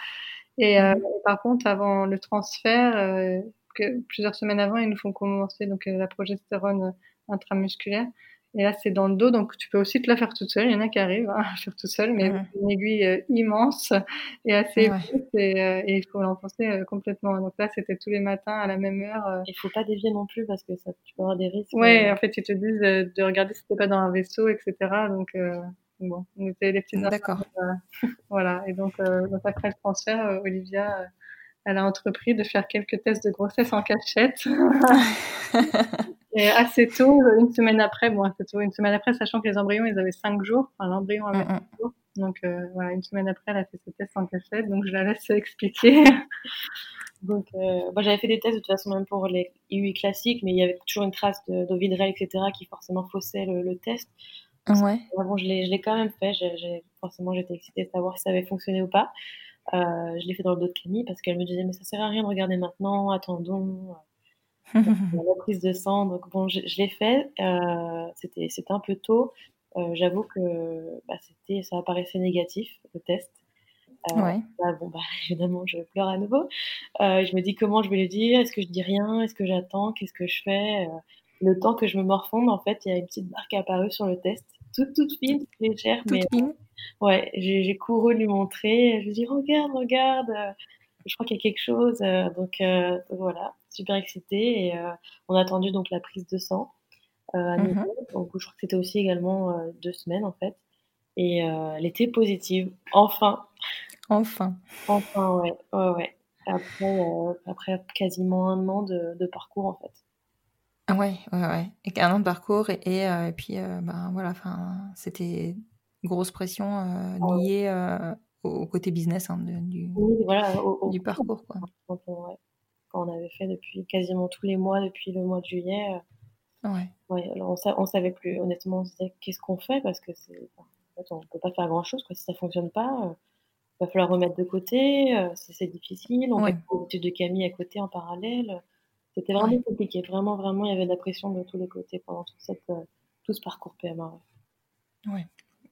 Et, euh, mmh. par contre, avant le transfert, euh, que plusieurs semaines avant, ils nous font commencer donc euh, la progestérone intramusculaire. Et là, c'est dans le dos, donc tu peux aussi te la faire toute seule. Il y en a qui arrivent hein, à faire toute seule, mais mmh. une aiguille immense et assez petite et, il faut l'enfoncer complètement. Donc là, c'était tous les matins à la même heure. Il faut pas dévier non plus parce que ça, tu peux avoir des risques. Ouais, en fait, ils te disent de regarder si t'es pas dans un vaisseau, etc. Donc Bon, on était les petits D'accord. Euh, (laughs) voilà. Et donc, euh, donc, après le transfert, euh, Olivia, elle a entrepris de faire quelques tests de grossesse en cachette. (laughs) et assez tôt, une semaine après, bon, assez tôt, une semaine après, sachant que les embryons, ils avaient cinq jours. Enfin, l'embryon avait 5 jours. Donc voilà, une semaine après, elle a fait ses tests en cachette, donc je la laisse expliquer. (laughs) donc moi j'avais fait des tests de toute façon même pour les IUI classiques, mais il y avait toujours une trace d'ovidrel, etc., qui forcément faussait le, le test. Ouais. Bon, je l'ai quand même fait. J'ai forcément, j'étais excitée de savoir si ça avait fonctionné ou pas. Euh, je l'ai fait dans le dos de Camille parce qu'elle me disait mais ça sert à rien de regarder maintenant, attendons. (laughs) la prise de sang. Donc bon, je, je l'ai fait. Euh, c'était c'était un peu tôt. Euh, J'avoue que bah, c'était ça apparaissait négatif le test. Ouais. bah, bon bah (laughs) évidemment je pleure à nouveau. Je me dis comment je vais le dire? Est-ce que je dis rien? Est-ce que j'attends? Qu'est-ce que je fais? Le temps que je me morfonde, en fait, il y a une petite marque apparue sur le test, toute, toute fine, toute légère. Toute mais, fine. ouais, j'ai couru lui montrer. Je lui dis, regarde, regarde, euh, je crois qu'il y a quelque chose. Euh, donc, euh, voilà, super excitée. Et on a attendu donc la prise de sang à mm Donc, je crois que c'était aussi également deux semaines, en fait. Et elle était positive. Enfin. Enfin. Enfin, ouais, ouais, ouais. Après, après quasiment un an de, de parcours, en fait. Ah ouais, ouais, ouais. Et un an de parcours et, et, euh, puis euh, ben voilà, enfin c'était grosse pression euh, ah liée au côté business hein, du, voilà, du parcours quoi. Quand on, ouais, quand on, avait fait depuis quasiment tous les mois depuis le mois de juillet. ouais. ouais alors on, savait plus honnêtement, on se disait qu'est-ce qu'on fait? Parce que c'est, en fait, on peut pas faire grand chose quoi si ça fonctionne pas. il va falloir remettre de côté, c'est difficile. On ouais. fait l'étude de Camille à côté en parallèle. C'était vraiment compliqué. Vraiment, vraiment, il y avait de la pression de tous les côtés pendant tout, cette, euh, tout ce parcours PMA. Oui.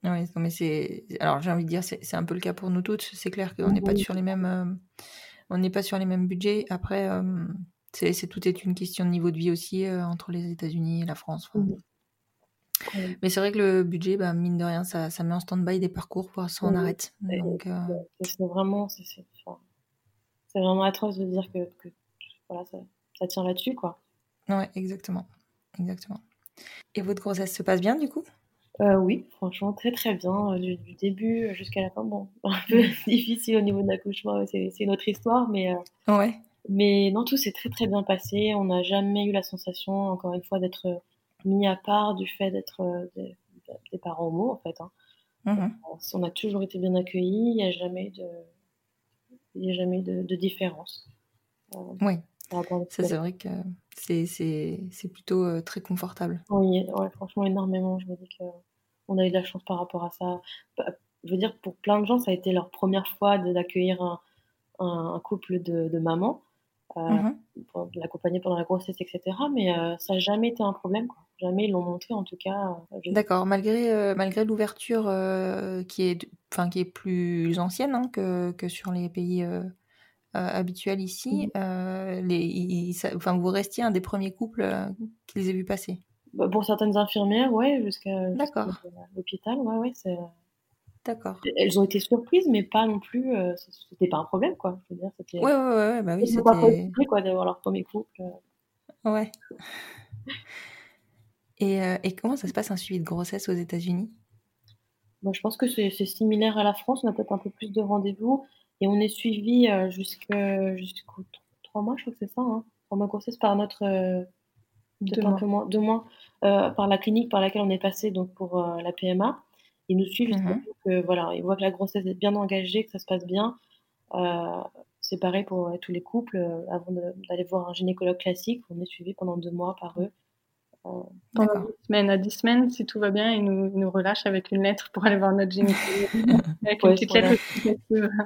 Ouais, non, mais c'est. Alors, j'ai envie de dire, c'est un peu le cas pour nous toutes. C'est clair qu'on n'est pas sur les mêmes. Euh, on n'est pas sur les mêmes budgets. Après, euh, c'est tout est une question de niveau de vie aussi entre les États-Unis et la France. Mais c'est vrai que le budget, bah, mine de rien, ça, ça met en stand-by des parcours pour ça on arrête. C'est vraiment, c'est vraiment atroce de dire que, que voilà, ça, ça tient là-dessus, quoi. Ouais, exactement. Exactement. Et votre grossesse se passe bien, du coup? Euh, Oui, franchement, très très bien. Euh, du, début jusqu'à la fin, bon, (laughs) un peu difficile au niveau de l'accouchement, c'est une autre histoire, mais... Euh, ouais. Mais non, tout s'est très très bien passé. On n'a jamais eu la sensation, encore une fois, d'être mis à part du fait d'être des, des, parents homo, en fait. Hein. Mmh on a toujours été bien accueillis, il n'y a jamais de, il y a jamais de, de différence. oui. Ça, c'est vrai que c'est plutôt euh, très confortable. Oui, ouais, franchement, énormément. Je me dis qu'on a eu de la chance par rapport à ça. Bah, je veux dire, pour plein de gens, ça a été leur première fois d'accueillir un, un, couple de, de mamans, euh, mmh l'accompagner pendant la grossesse, etc. Mais euh, ça n'a jamais été un problème. Quoi. Jamais ils l'ont montré, en tout cas. Euh, D'accord, malgré, malgré l'ouverture qui, est, qui est plus ancienne hein, que, que sur les pays habituel ici, mmh. euh, enfin, vous restiez un des premiers couples euh, qu'ils aient vu passer? Bah, Pour certaines infirmières, ouais, jusqu'à l'hôpital, ouais, ouais, c'est. D'accord. Elles ont été surprises, mais pas non plus. c'était pas un problème, quoi. Je veux dire, c'était. Ouais, ouais, ouais, bah oui, c'était. pas quoi, d'avoir leur premier couple. Ouais. (laughs) et, et, comment ça se passe un suivi de grossesse aux États-Unis? Moi, je pense que c'est similaire à la France. On a peut-être un peu plus de rendez-vous. Et on est suivi euh, jusqu'aux trois mois, je crois que c'est ça, hein, trois mois grossesse par notre euh, deux, mois. moins, deux mois euh, par la clinique par laquelle on est passé donc pour la PMA. Ils nous suivent mmh que voilà, ils voient que la grossesse est bien engagée, que ça se passe bien. c'est pareil pour tous les couples. avant d'aller voir un gynécologue classique, on est suivi pendant deux mois par eux. Pendant semaines, à 10 semaines, si tout va bien, ils nous, nous relâchent avec une lettre pour aller voir notre gynécologue. (laughs) avec une petite lettre.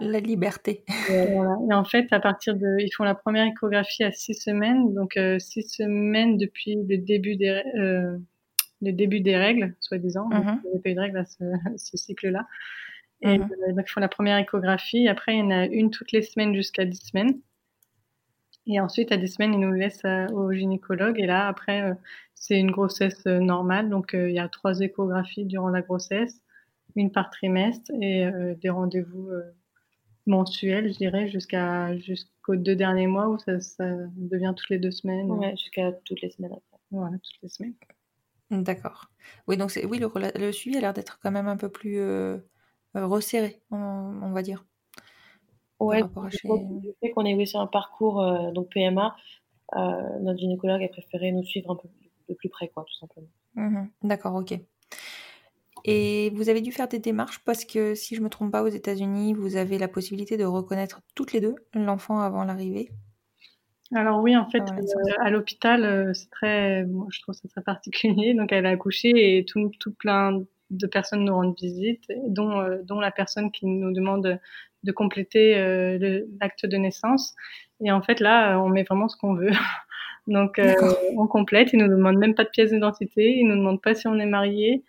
La liberté. Et, en fait, à partir de, ils font la première échographie à 6 semaines, donc 6 euh, semaines depuis le début des, euh, le début des règles, soi-disant. Mm -hmm. Il n'y a pas eu de règles à ce, ce cycle-là. Et mm -hmm. donc, ils font la première échographie. Après, il y en a une toutes les semaines jusqu'à 10 semaines. Et ensuite, à des semaines, ils nous laissent euh, au gynécologue. Et là, après, euh, c'est une grossesse euh, normale. Donc, il y a trois échographies durant la grossesse, une par trimestre et des rendez-vous mensuels, je dirais, jusqu'à jusqu'aux deux derniers mois où ça, ça, devient toutes les deux semaines. Ouais, jusqu'à toutes les semaines après. Voilà, toutes les semaines. D'accord. Oui, donc oui, le, le, suivi a l'air d'être quand même un peu plus resserré, on, on va dire. Ouais, du fait qu'on ait aussi un parcours euh, donc PMA, euh, notre gynécologue a préféré nous suivre un peu de plus près, quoi, tout simplement. Mmh D'accord, ok. Et vous avez dû faire des démarches parce que si je me trompe pas, aux États-Unis, vous avez la possibilité de reconnaître toutes les deux l'enfant avant l'arrivée? Alors oui, en fait, euh, à l'hôpital, c'est très, je trouve ça très particulier. Donc elle a accouché et tout, tout plein de personnes nous rendent visite, dont, euh, dont la personne qui nous demande de compléter l'acte de naissance. Et en fait, là, on met vraiment ce qu'on veut. (laughs) Donc, on complète. Ils nous demandent même pas de pièce d'identité. Ils nous demandent pas si on est marié.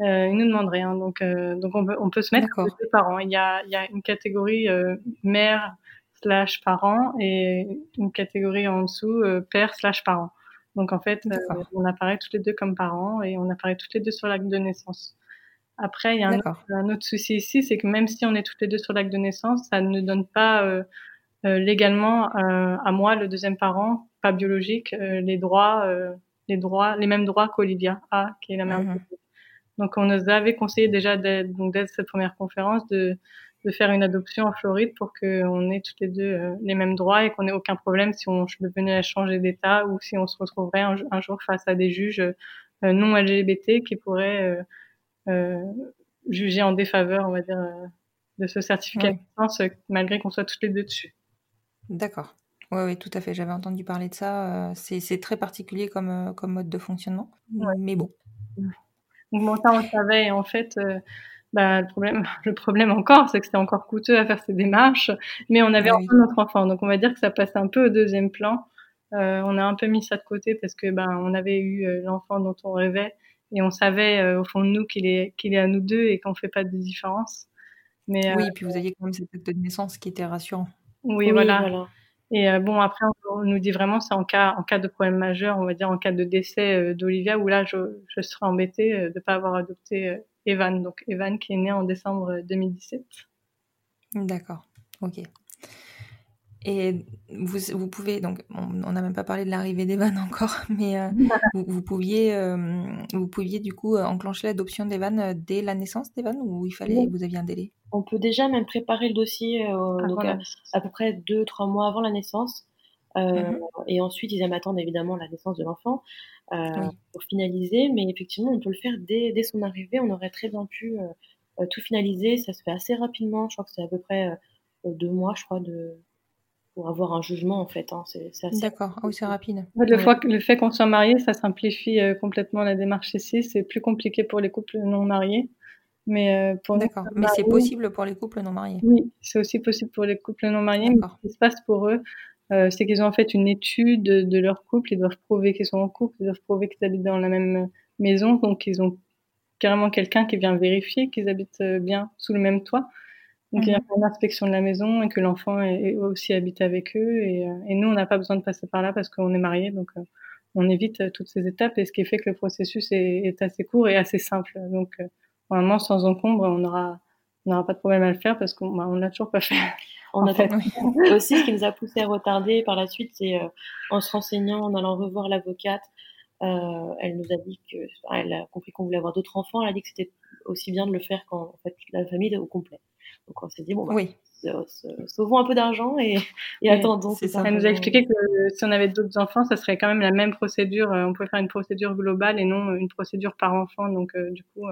Euh, ils nous demandent rien. Donc, donc on peut, on peut se mettre comme deux parents. Il y a, il y a une catégorie mère slash parent et une catégorie en dessous euh, père slash parent. Donc en fait, euh, on apparaît tous les deux comme parents et on apparaît toutes les deux sur l'acte de naissance. Après, il y a un autre, un autre, souci ici, c'est que même si on est toutes les deux sur l'acte de naissance, ça ne donne pas euh, euh légalement à moi, le deuxième parent, pas biologique, les droits, les droits, les mêmes droits qu'Olivia A, qui est la mère. Mhm. Donc on nous avait conseillé déjà dès, donc dès cette première conférence de de faire une adoption en Floride pour qu'on ait toutes les deux euh, les mêmes droits et qu'on ait aucun problème si on venait à changer d'état ou si on se retrouverait un, jour face à des juges euh, non LGBT qui pourraient euh, juger en défaveur, on va dire, de ce certificat de naissance malgré qu'on soit toutes les deux dessus. D'accord. Oui, oui, tout à fait. J'avais entendu parler de ça. C'est très particulier comme, comme mode de fonctionnement. Mais bon. Donc, bon, ça, on savait. en fait, bah, le problème, (laughs) le problème encore, c'est que c'était encore coûteux à faire ces démarches, mais on avait encore notre enfant, donc on va dire que ça passe un peu au deuxième plan. Euh, on a un peu mis ça de côté parce que ben on avait eu euh, l'enfant dont on rêvait et on savait euh, au fond de nous qu'il est qu'il est à nous deux et qu'on fait pas de différence. Mais oui, et puis vous aviez quand même cette acte de naissance qui était rassurant. Oui, voilà. Et bon, après, on, nous dit vraiment, c'est en cas, en cas de problème majeur, on va dire en cas de décès d'Olivia, où là, je, je serais embêtée de ne pas avoir adopté Evan, donc Evan qui est né en décembre 2017. D'accord, ok. Et vous, vous pouvez, donc on n'a même pas parlé de l'arrivée d'Evan (laughs) encore, mais euh, vous, pouviez, euh, vous pouviez du coup enclencher l'adoption d'Evan euh, dès la naissance d'Evan ou il fallait, vous aviez un délai? On peut déjà même préparer le dossier à, peu près deux, trois mois avant la naissance. Mhm. Et ensuite, ils aiment attendre évidemment la naissance de l'enfant. Euh, pour finaliser. Mais effectivement, on peut le faire dès, dès son arrivée. On aurait très bien pu euh, euh, tout finaliser. Ça se fait assez rapidement. Je crois que c'est à peu près deux mois, je crois, de, pour avoir un jugement en fait. Hein. C'est, D'accord, ah oui, c'est rapide. le, fois, le fait qu'on soit marié, ça simplifie complètement la démarche ici. C'est plus compliqué pour les couples non mariés. Mais pour D'accord, mais c'est possible pour les couples non mariés. Oui, c'est aussi possible pour les couples non mariés. Mais ce qui se passe pour eux, euh, c'est qu'ils ont en fait une étude de leur couple, ils doivent prouver qu'ils sont en couple, ils doivent prouver qu'ils habitent dans la même maison, donc ils ont carrément quelqu'un qui vient vérifier qu'ils habitent euh, bien sous le même toit. Donc il y a mhm. une inspection de la maison et que l'enfant est, aussi habité avec eux. Et, euh, et nous, on n'a pas besoin de passer par là parce qu'on est mariés, donc on évite toutes ces étapes. Et ce qui fait que le processus est, est assez court et assez simple. Donc vraiment, sans encombre, on aura, on n'aura pas de problème à le faire parce qu'on bah, l'a toujours pas fait. (laughs) On a fait. (laughs) aussi ce qui nous a poussé à retarder par la suite, c'est euh, en se renseignant, en allant revoir l'avocate. Euh, elle nous a dit que, elle a compris qu'on voulait avoir d'autres enfants. Elle a dit que c'était aussi bien de le faire quand en fait la famille est au complet. Donc on s'est dit bon, bah, oui. sauvons un peu d'argent et, et attendons. Ça. Elle nous a expliqué que si on avait d'autres enfants, ça serait quand même la même procédure. Euh, on pouvait faire une procédure globale et non une procédure par enfant. Donc du coup,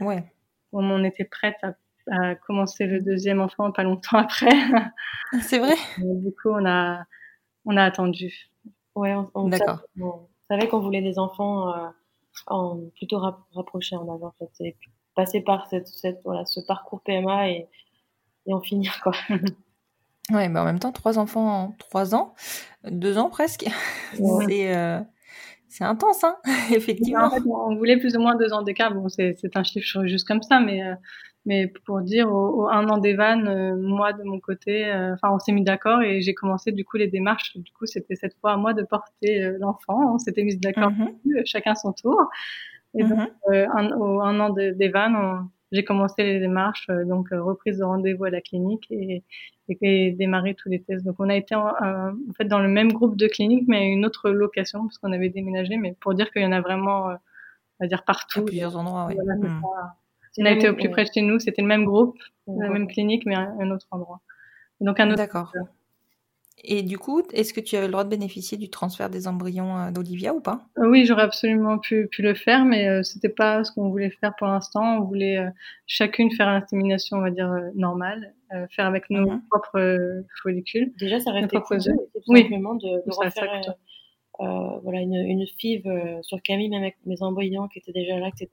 ouais. on était prête à a commencé le deuxième enfant pas longtemps (laughs) après. C'est vrai. du coup, on a, on a attendu. Ouais, on, D'accord. On savait qu'on voulait des enfants euh, en, plutôt rapprochés en avant. En fait. passer par cette, cette, voilà, ce parcours PMA et, et en finir. Quoi. (laughs) ouais, mais en même temps, trois enfants en trois ans, deux ans presque. (laughs) C'est. Euh, c'est intense, hein (laughs) effectivement. En fait, on voulait plus ou moins deux ans d'écart. Bon, c'est un chiffre juste comme ça, mais euh, mais pour dire, au, un an d'Evan, euh, moi de mon côté, euh, enfin on s'est mis d'accord et j'ai commencé du coup les démarches. Du coup, c'était cette fois à moi de porter euh, l'enfant. On s'était mis d'accord, mm-hmm. chacun son tour. Et donc, mm-hmm. un, au un an d'Evan, j'ai commencé les démarches, donc reprise de rendez-vous à la clinique et, et, démarré tous les tests. Donc on a été en, en, fait dans le même groupe de clinique, mais à une autre location parce qu'on avait déménagé. Mais pour dire qu'il y en a vraiment, on va dire partout. À plusieurs endroits, oui. On a été au plus près de chez nous, c'était le même groupe, la même clinique, mais un, autre endroit. Donc un autre. D'accord. Et du coup, est-ce que tu avais le droit de bénéficier du transfert des embryons euh, d'Olivia ou pas? Euh, Oui, j'aurais absolument pu, pu, le faire, mais euh, c'était pas ce qu'on voulait faire pour l'instant. On voulait euh, chacune faire l'insémination, on va dire, normale, faire avec nos mhm. propres follicules. Déjà, ça restait cool, oui. simplement de, de refaire voilà, une, une FIV sur Camille, même avec mes embryons qui étaient déjà là, etc.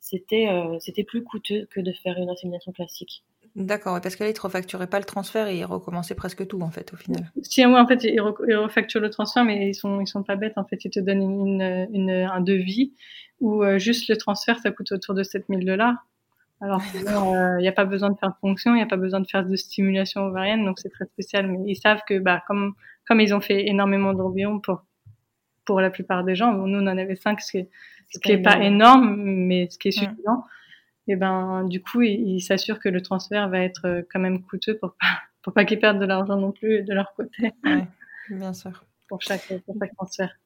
C'était c'était plus coûteux que de faire une insémination classique. D'accord, parce que là, ils ne refacturaient pas le transfert et ils recommençaient presque tout, en fait, au final. Si, moi, en fait, ils, refacturent le transfert, mais ils sont, ils sont pas bêtes, en fait. Ils te donnent une, une, un devis où euh, juste le transfert, ça coûte autour de 7000 dollars. Alors, euh, il n'y a pas besoin de faire de fonction, il n'y a pas besoin de faire de stimulation ovarienne, donc c'est très spécial. Mais ils savent que, bah, comme, comme ils ont fait énormément d'embryons pour, pour la plupart des gens, nous, on en avait cinq, ce qui est, ce qui est pas énorme, mais ce qui est suffisant et ben du coup ils s'assurent que le transfert va être euh, quand même coûteux pour pas (laughs) pour pas qu'ils perdent de l'argent non plus de leur côté. Ouais, (laughs) bien sûr. pour chaque pour chaque transfert.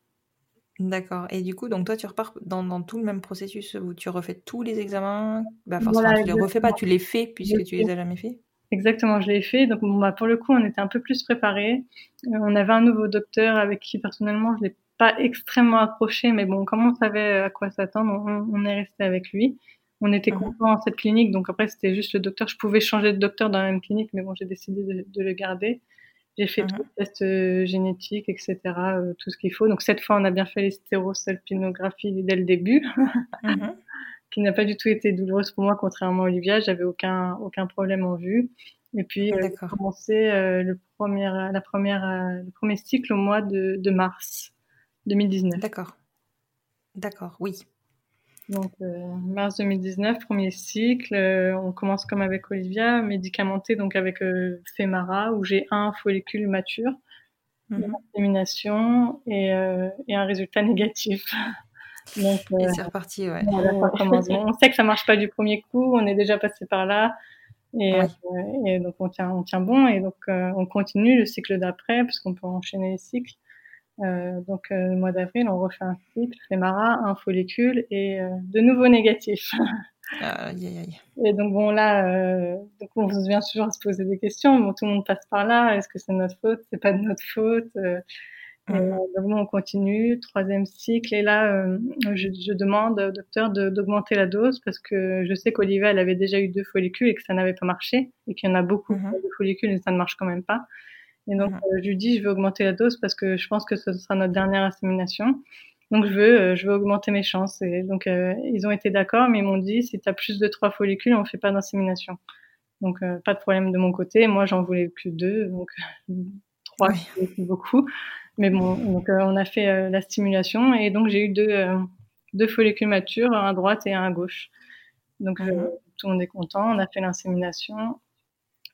D'accord. Et du coup, donc toi, tu repars dans, dans, tout le même processus où tu refais tous les examens? Bah forcément, tu les refais pas, tu les fais puisque tu les as jamais fait? Exactement, je l'ai fait. Donc bah, pour le coup, on était un peu plus préparés. Euh, on avait un nouveau docteur avec qui personnellement, je l'ai pas extrêmement approché, mais bon, comme on savait à quoi s'attendre, on, on, est resté avec lui. On était mmh. content dans cette clinique, donc après c'était juste le docteur. Je pouvais changer de docteur dans la même clinique, mais bon, j'ai décidé de, le garder. J'ai fait mmh. tous les tests euh, génétiques, etc., euh, tout ce qu'il faut. Donc cette fois, on a bien fait les stérosalpinographies dès le début, mmh. (laughs) qui n'a pas du tout été douloureuse pour moi, contrairement à Olivia. J'avais aucun aucun problème en vue. Et puis, euh, j'ai commencé le premier, la première, le premier cycle au mois de, de mars 2019. D'accord. D'accord, oui. Donc, euh, mars 2019, premier cycle. Euh, on commence comme avec Olivia, médicamenté, donc avec euh, Femara, où j'ai un follicule mature, une élimination et, et, un résultat négatif. (laughs) Donc, et c'est reparti, ouais. on sait que ça marche pas du premier coup, on est déjà passé par là. Et, et donc, on tient, on tient bon. Et donc, on continue le cycle d'après, puisqu'on peut enchaîner les cycles. Euh, donc, euh, le mois d'avril, on refait un cycle, Fémara, un follicule et euh, de nouveau négatif. aïe, aïe, aïe. Et donc, bon, là, euh, donc on vient toujours à se poser des questions. Bon, tout le monde passe par là. Est-ce que c'est notre faute? C'est pas de notre faute mmh. donc, bon, on continue. Troisième cycle. Et là, je, je, demande au docteur d'augmenter la dose parce que je sais qu'Olivia, elle avait déjà eu deux follicules et que ça n'avait pas marché et qu'il y en a beaucoup mmh. de follicules et ça ne marche quand même pas. Et donc, mmh. euh, je lui dis, je veux augmenter la dose parce que je pense que ce sera notre dernière insémination. Donc, je veux, euh, je veux augmenter mes chances. Et donc, euh, ils ont été d'accord, mais ils m'ont dit, si tu as plus de trois follicules, on fait pas d'insémination. Donc, pas de problème de mon côté. Moi, j'en voulais plus deux. Donc, (laughs) trois, c'est beaucoup. Mais bon, donc, on a fait la stimulation. Et donc, j'ai eu deux, deux follicules matures, un à droite et un à gauche. Donc, mmh. tout le monde est content. On a fait l'insémination.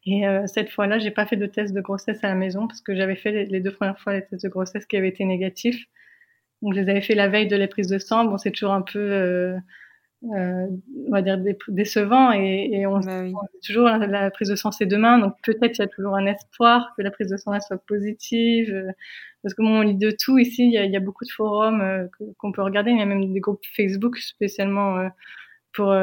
Et euh, cette fois-là, j'ai pas fait de test de grossesse à la maison parce que j'avais fait les, deux premières fois les tests de grossesse qui avaient été négatifs. Donc je les avais fait la veille de la prise de sang. Bon, c'est toujours un peu, euh, euh, on va dire décevant et, et on, bah toujours la, prise de sang c'est demain, donc peut-être il y a toujours un espoir que la prise de sang soit positive. Euh, parce que bon, on lit de tout ici. Il y a, y a beaucoup de forums euh, qu'on peut regarder. Il y a même des groupes Facebook spécialement pour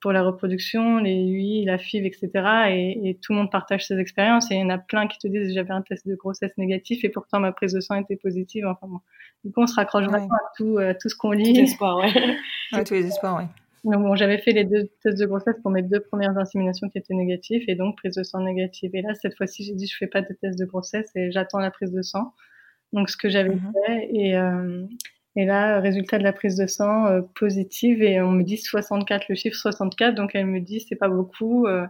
pour la reproduction, les UI, la FIV, etc. Et, et, tout le monde partage ses expériences. Et il y en a plein qui te disent j'avais un test de grossesse négatif et pourtant ma prise de sang était positive. Enfin bon. Du coup, on se raccroche vraiment à tout, euh, tout ce qu'on lit. Tous les espoirs, ouais. (laughs) ouais tous les espoirs, ouais. Donc bon, j'avais fait les deux tests de grossesse pour mes deux premières inséminations qui étaient négatives et donc prise de sang négative. Et là, cette fois-ci, j'ai dit je fais pas de test de grossesse et j'attends la prise de sang. Donc ce que j'avais mm-hmm. fait et euh, et là, résultat de la prise de sang euh, positive et on me dit 64, le chiffre 64. Donc elle me dit c'est pas beaucoup. Euh,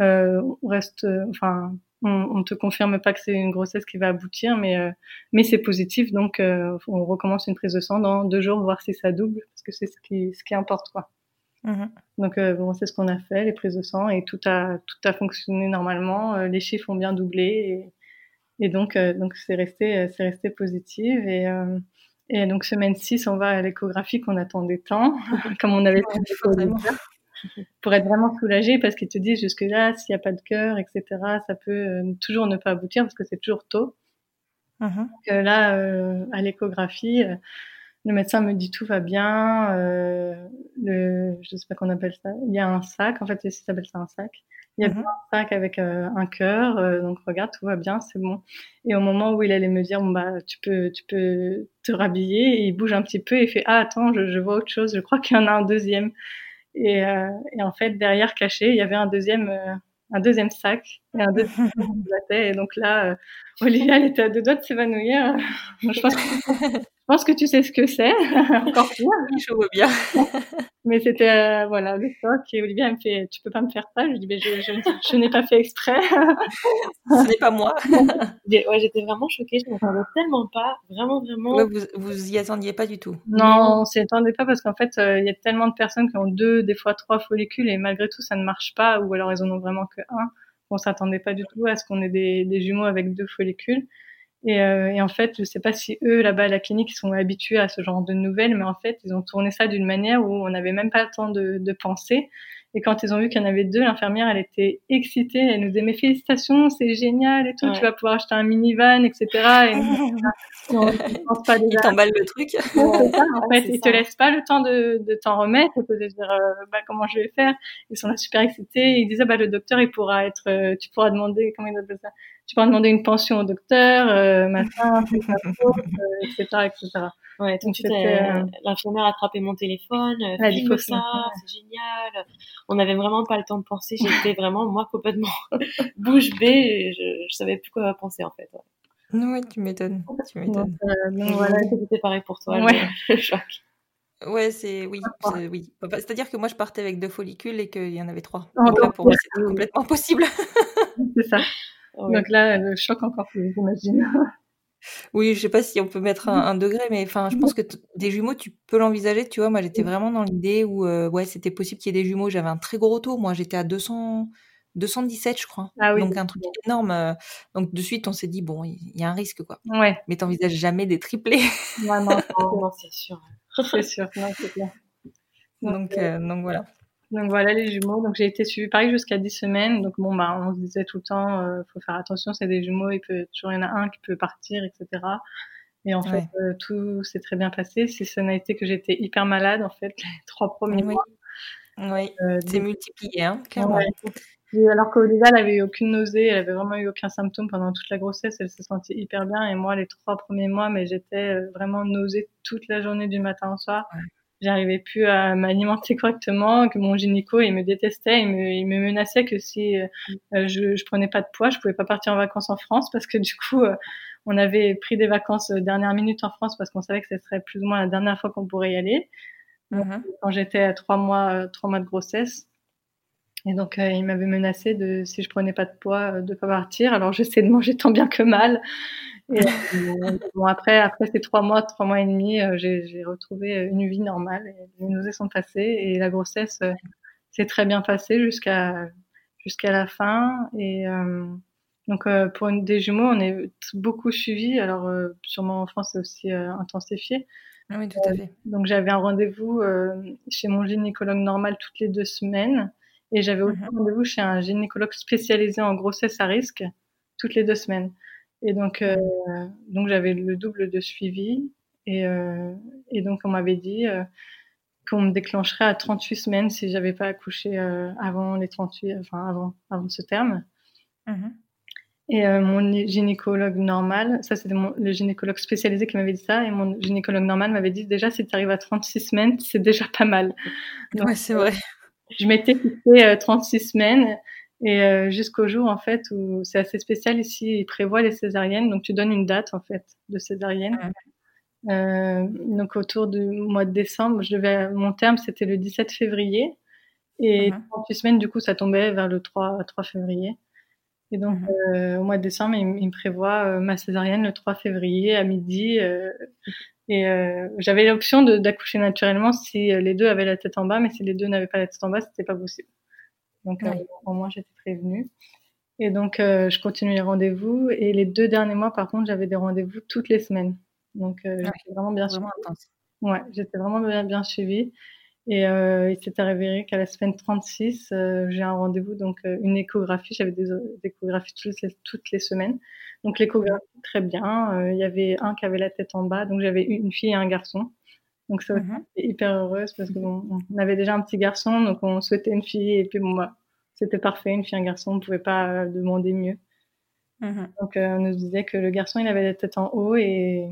euh on reste, euh, enfin, on, on, te confirme pas que c'est une grossesse qui va aboutir, mais mais c'est positif. Donc on recommence une prise de sang dans deux jours, voir si ça double, parce que c'est ce qui ce qui importe quoi. Mmh. Donc bon, c'est ce qu'on a fait, les prises de sang et tout a tout a fonctionné normalement. les chiffres ont bien doublé et, et donc donc c'est resté c'est resté positif et et donc, semaine 6, on va à l'échographie qu'on attendait tant, (laughs) comme on avait fait pour être vraiment soulagé parce qu'ils te disent jusque-là, s'il n'y a pas de cœur, etc., ça peut euh, toujours ne pas aboutir parce que c'est toujours tôt. Uh-huh. là, euh, à l'échographie, euh, le médecin me dit tout va bien. Euh, le, je sais pas qu'on appelle ça. Il y a un sac. En fait, il s'appelle ça un sac. Il y a mhm. un sac avec euh, un cœur. Euh, donc regarde, tout va bien, c'est bon. Et au moment où il allait me dire bon bah tu peux tu peux te rhabiller, il bouge un petit peu et il fait ah attends je, je vois autre chose. Je crois qu'il y en a un deuxième. Et, euh, et en fait derrière caché il y avait un deuxième un deuxième sac et un deuxième et donc là Olivia elle était à deux doigts de s'évanouir. (laughs) je pense que pense que tu sais ce que c'est. (laughs) Encore plus. je vois bien. (laughs) mais c'était, euh, voilà, le choc. Et Olivia me fait, tu peux pas me faire ça? Je lui dis, mais je, je, n'ai pas fait exprès. (laughs) ce n'est pas moi. ouais, j'étais vraiment choquée. Je ne m'attendais tellement pas. Vraiment, vraiment. vous, vous y attendiez pas du tout. Non, on s'y attendait pas parce qu'en fait, euh, il y a tellement de personnes qui ont deux, des fois trois follicules et malgré tout, ça ne marche pas ou alors elles en ont vraiment que un. On s'attendait pas du tout à ce qu'on ait des, des jumeaux avec deux follicules. Et, euh, et, en fait, je sais pas si eux, là-bas à la clinique, ils sont habitués à ce genre de nouvelles, mais en fait, ils ont tourné ça d'une manière où on n'avait même pas le temps de, de penser. Et quand ils ont vu qu'il y en avait deux, l'infirmière, elle était excitée. Elle nous disait, mais félicitations, c'est génial et tout. Tu vas pouvoir acheter un minivan, etc. Et non, pense pas déjà. Ils t'emballent le truc. (laughs) en fait, ils te laissent pas le temps de, de t'en remettre et de dire, euh, bah, comment je vais faire? Ils sont là super excités. Ils disaient, bah, le docteur, il pourra être, euh, tu pourras demander, comment ils appellent ça? Tu pourras demander une pension au docteur, euh, machin, (laughs) etc., etc. Ouais, donc euh, l'infirmière a attrapé mon téléphone, euh, filme ça, c'est génial. On n'avait vraiment pas le temps de penser. J'étais (laughs) vraiment moi complètement (laughs) bouche bée. Je, je savais plus quoi penser en fait. Ouais, ouais tu m'étonnes. Tu m'étonnes. Donc, euh, voilà, c'était pareil pour toi. Ouais. Le, choc. Ouais, c'est oui, oui. C'est-à-dire que moi je partais avec deux follicules et qu'il y en avait trois. Donc là, pour moi, c'était complètement impossible. c'est ça. Donc là, le choc encore plus, j'imagine. (laughs) Oui, je sais pas si on peut mettre un, degré, mais enfin, je pense que des jumeaux, tu peux l'envisager. Tu vois, moi, j'étais vraiment dans l'idée où, euh, ouais, c'était possible qu'il y ait des jumeaux. J'avais un très gros taux. Moi, j'étais à 200, 217, je crois. Ah donc, un truc énorme. Euh, donc, de suite, on s'est dit, bon, il y, a un risque, quoi. Ouais. Mais t'envisages jamais des triplés. (laughs) non, non, c'est sûr. C'est sûr, non, c'est clair. Donc, euh, donc voilà. Donc voilà les jumeaux. Donc j'ai été suivie pareil jusqu'à 10 semaines. Donc bon bah on se disait tout le temps, euh, faut faire attention, c'est des jumeaux, il peut toujours y en a un qui peut partir, etc. Et en fait euh, tout s'est très bien passé. Si ça n'a été que j'étais hyper malade en fait (laughs) les trois premiers oui. mois. Oui, euh, c'est multiplié hein, clairement. alors qu'Olivia, elle avait eu aucune nausée, elle avait vraiment eu aucun symptôme pendant toute la grossesse, elle s'est sentie hyper bien. Et moi, les trois premiers mois, mais j'étais euh, vraiment nausée toute la journée du matin au soir j'arrivais plus à m'alimenter correctement, que mon gynéco il me détestait, il me, il me menaçait que si euh, je, je prenais pas de poids, je pouvais pas partir en vacances en France parce que du coup euh, on avait pris des vacances euh, dernière minute en France parce qu'on savait que ce serait plus ou moins la dernière fois qu'on pourrait y aller. Mm-hmm. Quand j'étais à trois mois, trois mois de grossesse. Et donc, il m'avait menacé de, si je prenais pas de poids, de pas partir. Alors, j'essaie de manger tant bien que mal. Et, euh, bon, après, après ces trois mois, trois mois et demi, euh, j'ai retrouvé une vie normale. Et les nausées sont passées et la grossesse euh, s'est très bien passée jusqu'à jusqu'à la fin. Et donc, pour une, des jumeaux, on est beaucoup suivi. Alors, sûrement en France, c'est aussi intensifié. Ah oui, tout à fait. donc, j'avais un rendez-vous chez mon gynécologue normal toutes les deux semaines. Et j'avais aussi un mhm. rendez-vous chez un gynécologue spécialisé en grossesse à risque toutes les deux semaines. Et donc, euh, donc j'avais le double de suivi. Et, euh, et donc, on m'avait dit euh, qu'on me déclencherait à 38 semaines si j'avais pas accouché avant les 38, enfin avant, avant ce terme. Mmh et mon gynécologue normal, ça c'était le gynécologue spécialisé qui m'avait dit ça, et mon gynécologue normal m'avait dit déjà si tu arrives à 36 semaines, c'est déjà pas mal. Donc, ouais, c'est vrai. Je m'étais fixé 36 semaines et euh, jusqu'au jour en fait où c'est assez spécial ici, ils prévoient les césariennes, donc tu donnes une date en fait de césarienne. Euh, donc autour du mois de décembre, je devais, mon terme c'était le 17 février et uh 38 semaines du coup ça tombait vers le 3, 3 février. Et donc euh, au mois de décembre, il, il me prévoit euh, ma césarienne le 3 février à midi. Euh, et j'avais l'option d'accoucher naturellement si les deux avaient la tête en bas, mais si les deux n'avaient pas la tête en bas, c'était pas possible. Donc, euh, au moins, j'étais prévenue. Et donc, euh, je continue les rendez-vous. Et les deux derniers mois, par contre, j'avais des rendez-vous toutes les semaines. Donc, euh, j'étais vraiment bien suivie. Ouais, j'étais vraiment bien, bien suivie. Et il s'était révélé qu'à la semaine 36, euh, j'ai un rendez-vous, donc une échographie. J'avais des, des, échographies toutes les, toutes les semaines. Donc l'échographie, très bien. Il y avait un qui avait la tête en bas, donc j'avais une fille et un garçon. Donc ça, mmh hyper heureuse parce qu'on on avait déjà un petit garçon, donc on souhaitait une fille et puis bon bah c'était parfait, une fille, un garçon, on pouvait pas demander mieux. Mmh donc on nous disait que le garçon il avait la tête en haut et,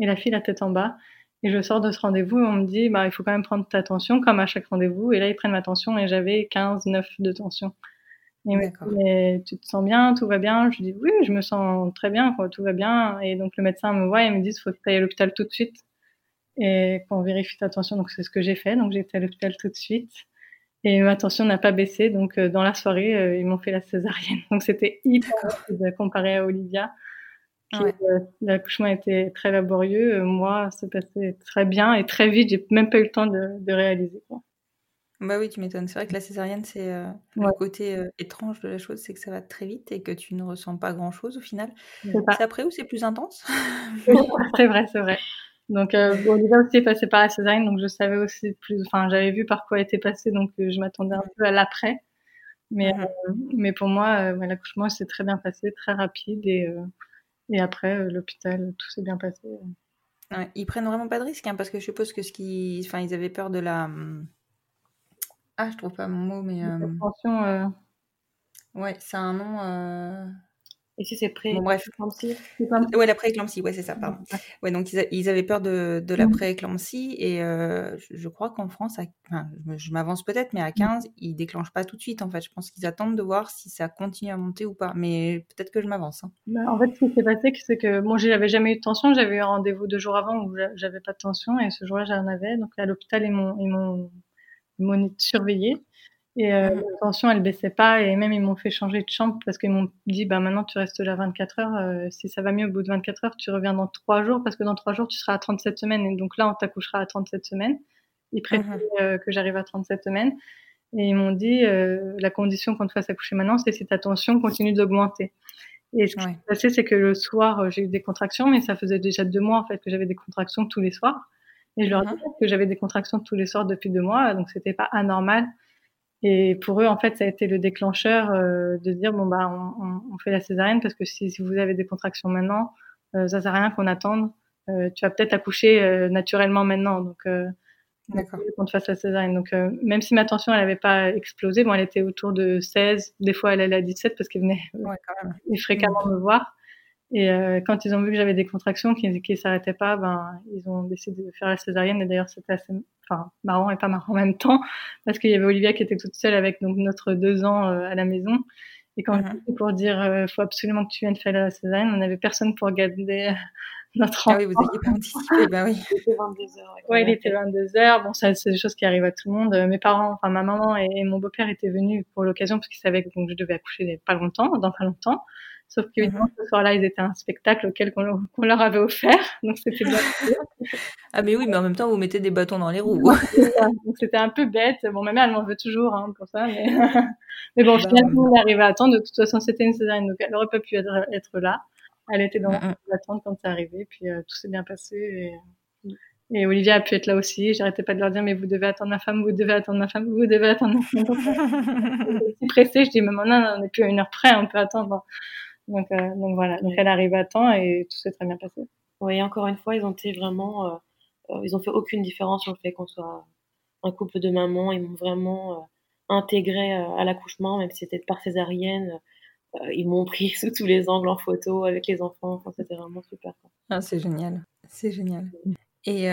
et la fille la tête en bas. Et je sors de ce rendez-vous et on me dit, bah, il faut quand même prendre ta tension, comme à chaque rendez-vous. Et là, ils prennent ma tension et j'avais 15, 9 de tension. Et mais tu te sens bien, tout va bien? Je dis, oui, je me sens très bien, quoi, tout va bien. Et donc, le médecin me voit et me dit, il faut que tu ailles à l'hôpital tout de suite. Et qu'on vérifie ta tension. Donc, c'est ce que j'ai fait. Donc, j'ai été à l'hôpital tout de suite. Et ma tension n'a pas baissé. Donc, euh, dans la soirée, euh, ils m'ont fait la césarienne. (laughs) Donc, c'était hyper rapide comparé à Olivia. Ouais. Euh, l'accouchement était très laborieux. Euh, moi, ça passait très bien et très vite. J'ai même pas eu le temps de, de réaliser. Quoi. Bah oui, tu m'étonnes. C'est vrai que la césarienne, c'est euh, le côté étrange de la chose, c'est que ça va très vite et que tu ne ressens pas grand-chose au final. C'est après ou c'est plus intense? (laughs) C'est vrai, c'est vrai. Donc, euh, bon, déjà aussi passé par la césarienne, donc je savais aussi plus. Enfin, j'avais vu par quoi était passé, donc je m'attendais un peu à l'après. Mais, mmh mais pour moi, l'accouchement s'est très bien passé, très rapide et et après, euh, l'hôpital, tout s'est bien passé. Ouais, ils prennent vraiment pas de risque, hein, parce que je suppose que ce qui, enfin, ils avaient peur de la. Hum, ah, je trouve pas mon mot, mais. Euh... euh... Ouais, c'est un nom. Et si c'est pré bon, bref. Ouais, la pré-éclampsie, ouais, c'est ça, pardon. Ouais, donc ils, avaient peur de, de la mmh. pré-éclampsie et euh, je, crois qu'en France, enfin, je, m'avance peut-être, mais à 15, mmh. ils déclenchent pas tout de suite en fait. Je pense qu'ils attendent de voir si ça continue à monter ou pas, mais peut-être que je m'avance. Hein. Bah, en fait, ce qui s'est passé, c'est que moi, j'avais jamais eu de tension. J'avais eu un rendez-vous deux jours avant où j'avais pas de tension et ce jour-là, j'en avais. Donc à l'hôpital, ils m'ont surveillé. Et euh, la tension, elle baissait pas. Et même, ils m'ont fait changer de chambre parce qu'ils m'ont dit, bah, maintenant, tu restes là 24 heures. Euh, si ça va mieux au bout de 24 heures, tu reviens dans 3 jours parce que dans 3 jours, tu seras à 37 semaines. Et donc là, on t'accouchera à 37 semaines. Ils préfèrent mmh euh, que j'arrive à 37 semaines. Et ils m'ont dit, euh, la condition qu'on te fasse accoucher maintenant, c'est si ta tension continue d'augmenter. Et ce qui s'est passé, c'est que le soir, j'ai eu des contractions, mais ça faisait déjà deux mois, en fait, que j'avais des contractions tous les soirs. Et je leur mmh disais que j'avais des contractions tous les soirs depuis deux mois, donc c'était pas anormal et pour eux, en fait, ça a été le déclencheur euh, de dire bon bah on, on, fait la césarienne parce que si, si vous avez des contractions maintenant, euh, ça sert à rien qu'on attende. Euh, tu vas peut-être accoucher euh, naturellement maintenant, donc euh, qu'on te fasse la césarienne. Donc même si ma tension elle avait pas explosé, bon elle était autour de 16, des fois elle allait à 17 parce qu'elle venait ouais, fréquemment me voir. Et euh, quand ils ont vu que j'avais des contractions qui ne s'arrêtaient pas, ben ils ont décidé de faire la césarienne. Et d'ailleurs, c'était assez, enfin, marrant et pas marrant en même temps, parce qu'il y avait Olivia qui était toute seule avec donc notre deux ans euh, à la maison. Et quand mm pour dire, euh, faut absolument que tu viennes faire la césarienne, on n'avait personne pour garder (laughs) notre enfant. Ah oui, vous n'aviez pas anticipé, bah oui. (laughs) Il était 22 heures. Ouais, il était 22 heures. Bon, ça, c'est des choses qui arrivent à tout le monde. Mes parents, enfin, ma maman et, mon beau-père étaient venus pour l'occasion parce qu'ils savaient que donc, je devais accoucher pas longtemps, dans pas longtemps. Sauf que mmh ce soir-là, ils étaient un spectacle auquel qu'on leur avait offert. (laughs) Donc c'était bien. (laughs) ah mais oui, mais en même temps, vous mettez des bâtons dans les roues. c'était un peu bête. Bon, ma mère, elle m'en veut toujours hein, pour ça. Mais, (laughs) mais bon, bah, finalement, on est arrivé à attendre. De toute façon, c'était une césarienne, donc elle aurait pas pu être, être là. Elle était dans l'attente quand c'est arrivé. Puis euh, tout s'est bien passé. Et... Et Olivia a pu être là aussi. J'arrêtais pas de leur dire, mais vous devez attendre ma femme, vous devez attendre ma femme, vous devez attendre ma femme. suis pressée. Je dis, mais maintenant, on n'est plus à une heure près, on peut attendre. Donc, euh, donc voilà, donc elle arrive à temps et tout s'est très bien passé. Oui, encore une fois, ils ont été vraiment, euh, euh, ils ont fait aucune différence sur le fait qu'on soit un couple de mamans. Ils m'ont vraiment intégré à l'accouchement, même si c'était par césarienne. ils m'ont pris (laughs) sous tous les angles en photo avec les enfants. Enfin, c'était vraiment super. Ah, c'est génial, c'est génial. Et,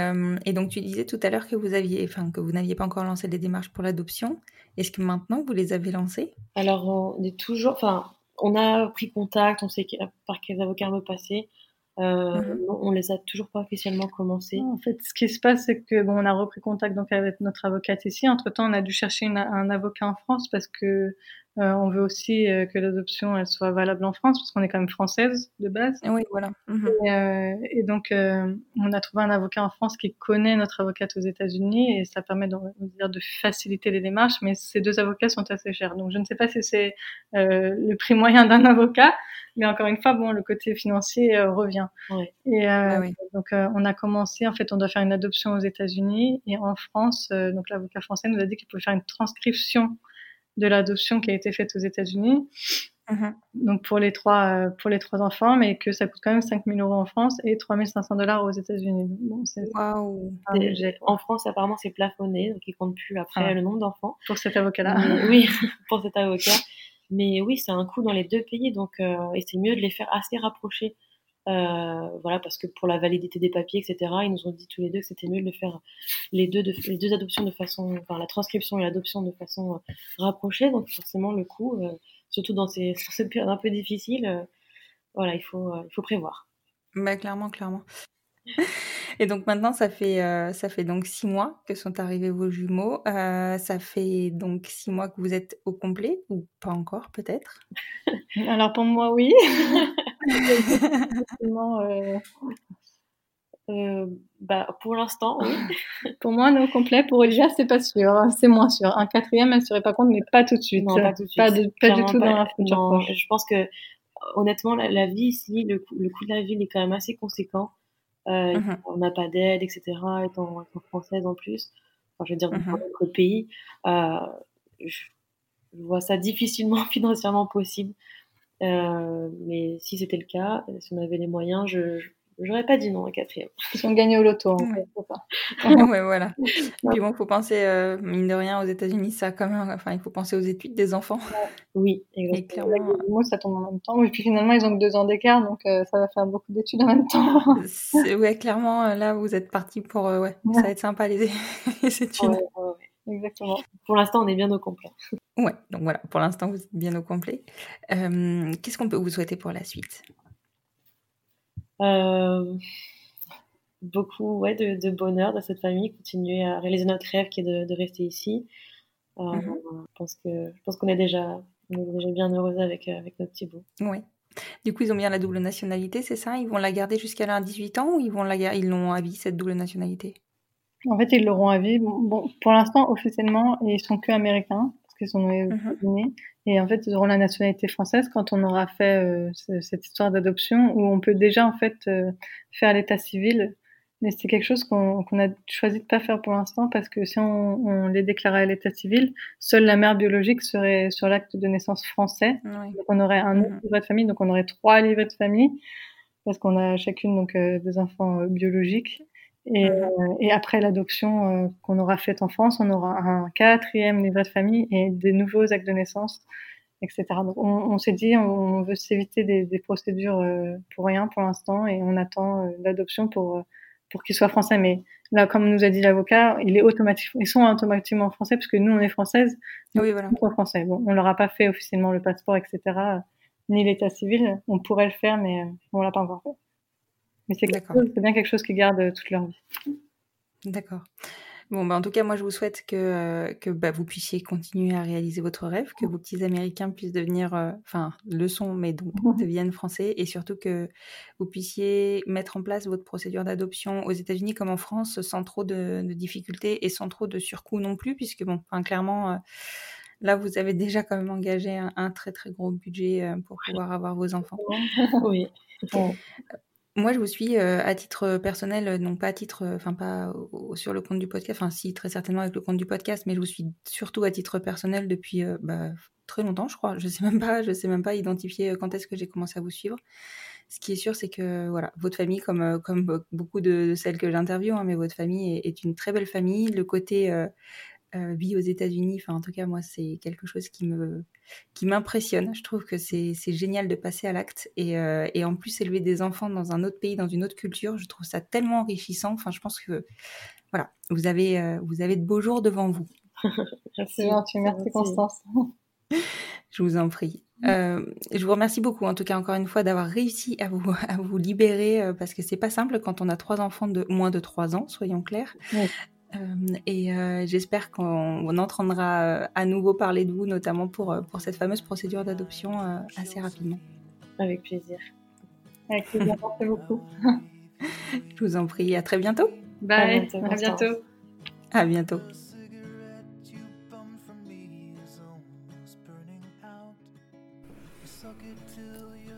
et, donc tu disais tout à l'heure que vous aviez, enfin que vous n'aviez pas encore lancé les démarches pour l'adoption. Est-ce que maintenant vous les avez lancées? Alors on est toujours, enfin on a pris contact, on sait par quels avocats on veut passer. Euh, mmh On les a toujours pas officiellement commencé. En fait, ce qui se passe, c'est que bon, on a repris contact donc avec notre avocate ici. Entre temps, on a dû chercher un avocat en France parce que euh, on veut aussi euh, que l'adoption elle soit valable en France parce qu'on est quand même française de base. Oui, voilà. Mhm. Et, euh, et, donc on a trouvé un avocat en France qui connaît notre avocate aux États-Unis et ça permet de, dire, de faciliter les démarches. Mais ces deux avocats sont assez chers, donc je ne sais pas si c'est le prix moyen d'un (laughs) avocat, mais encore une fois, bon, le côté financier revient. Oui. Et ah donc on a commencé. En fait, on doit faire une adoption aux États-Unis et en France, donc l'avocat français nous a dit qu'il pouvait faire une transcription de l'adoption qui a été faite aux États-Unis. Mhm. Donc pour les trois euh, pour les trois enfants, mais que ça coûte quand même 5000 euros en France et 3500 dollars aux États-Unis. Bon, En France, apparemment, c'est plafonné, donc ils comptent plus après ah. le nombre d'enfants. Pour cet avocat-là. (laughs) oui, (laughs) pour cet avocat. Mais oui, c'est un coût dans les deux pays, donc euh, et c'est mieux de les faire assez rapprochés. Euh, voilà, parce que pour la validité des papiers, etc., ils nous ont dit tous les deux que c'était mieux de faire les deux, de, les deux adoptions de façon, enfin la transcription et l'adoption de façon rapprochée. Donc forcément, le coût surtout dans ces, cette période un peu difficile, euh, voilà, il faut, euh, il faut prévoir. Bah, clairement, clairement. Et donc maintenant, ça fait, euh, ça fait donc six mois que sont arrivés vos jumeaux. ça fait donc six mois que vous êtes au complet ou pas encore peut-être? (laughs) Alors pour moi, oui. (laughs) Euh, bah, pour l'instant, oui. (laughs) pour moi, non complet. Pour Olivia, c'est pas sûr. Hein. C'est moins sûr. Un quatrième, elle ne serait pas compte, mais pas tout de suite. Non, pas tout de suite. Pas, du tout dans la future Je pense que, honnêtement, la, vie ici, le, le, coût de la vie est quand même assez conséquent. Euh, mhm. On n'a pas d'aide, etc. Étant, étant, française en plus. Enfin, je veux dire, dans mhm. notre pays. Euh, je, vois ça difficilement (laughs) financièrement possible. Euh, mais si c'était le cas, si on avait les moyens, je, J'aurais pas dit non à quatrième. (laughs) Ils ont gagné au loto, en fait. (laughs) ouais, voilà. (laughs) Puis bon, faut penser, euh, mine de rien, aux États-Unis, ça quand même. Enfin, il faut penser aux études des enfants. Oui, exactement. Et clairement, moi, ça tombe en même temps. Et puis finalement, ils ont que deux ans d'écart, donc euh, ça va faire beaucoup d'études en même temps. ouais, clairement, là, vous êtes parti pour. ouais, ça va être sympa les, les études. Exactement. Pour l'instant, on est bien au complet. Ouais, donc voilà, pour l'instant, vous êtes bien au complet. Qu'est-ce qu'on peut vous souhaiter pour la suite? Euh, beaucoup ouais, de, de, bonheur dans cette famille, continuer à réaliser notre rêve qui est de, de rester ici. Euh, mhm. Je pense que je pense qu'on est déjà on est déjà bien heureuse avec avec notre petit bout. Oui. Du coup, ils ont bien la double nationalité, c'est ça? Ils vont la garder jusqu'à leurs 18 ans ou ils vont la ils l'ont à vie cette double nationalité? En fait, ils l'auront à vie. Bon, pour l'instant, officiellement, ils sont que américains parce qu'ils sont nés mhm. Et en fait, ils auront la nationalité française quand on aura fait euh, cette histoire d'adoption, où on peut déjà en fait euh, faire l'état civil. Mais c'est quelque chose qu'on a choisi de pas faire pour l'instant parce que si on, on les déclarait à l'état civil, seule la mère biologique serait sur l'acte de naissance français. Donc on aurait un autre mm-hmm. livret de famille, donc on aurait trois livrets de famille parce qu'on a chacune donc euh, des enfants biologiques. Et, mhm. euh, et après l'adoption euh, qu'on aura faite en France, on aura un quatrième livret de famille et des nouveaux actes de naissance, etc. Donc on, on s'est dit, on, veut s'éviter des, des, procédures euh, pour rien pour l'instant et on attend l'adoption pour pour qu'il soit français. Mais là, comme nous a dit l'avocat, il est automatique, ils sont automatiquement français parce que nous on est française, oui, voilà. sont français. Bon, on leur a pas fait officiellement le passeport, etc. Ni l'état civil. On pourrait le faire, mais on l'a pas encore fait. Mais c'est bien quelque chose qui garde euh, toute leur vie. D'accord. Bon, bah en tout cas, moi, je vous souhaite que, euh, que bah, vous puissiez continuer à réaliser votre rêve, que vos petits Américains puissent devenir, euh, enfin, le sont, mais donc deviennent français, et surtout que vous puissiez mettre en place votre procédure d'adoption aux États-Unis comme en France, sans trop de, difficultés et sans trop de surcoûts non plus, puisque, bon, clairement, là, vous avez déjà quand même engagé un, un très, très gros budget pour pouvoir avoir vos enfants. (laughs) oui. Moi, je vous suis euh, à titre personnel, non pas à titre, euh, enfin pas sur le compte du podcast, enfin si très certainement avec le compte du podcast, mais je vous suis surtout à titre personnel depuis euh, bah, très longtemps, je crois. Je sais même pas, je sais même pas identifier quand est-ce que j'ai commencé à vous suivre. Ce qui est sûr, c'est que voilà, votre famille, comme comme beaucoup de, celles que j'interviewe, hein, mais votre famille est, est, une très belle famille. Le côté euh, vie aux États-Unis. Enfin, en tout cas, moi, c'est quelque chose qui me qui m'impressionne. Je trouve que c'est génial de passer à l'acte et, euh, et, en plus élever des enfants dans un autre pays, dans une autre culture. Je trouve ça tellement enrichissant. Enfin, je pense que voilà, vous avez euh, vous avez de beaux jours devant vous. (laughs) merci, merci, merci Constance. (laughs) Je vous en prie. je vous remercie beaucoup, en tout cas encore une fois, d'avoir réussi à vous à vous libérer parce que c'est pas simple quand on a trois enfants de moins de trois ans, soyons clairs. Euh, et euh, j'espère qu'on entendra euh, à nouveau parler de vous, notamment pour, pour cette fameuse procédure d'adoption assez rapidement. Avec plaisir. Avec plaisir, (laughs) merci beaucoup. Je vous en prie, à très bientôt. Bye, à bientôt. À bientôt.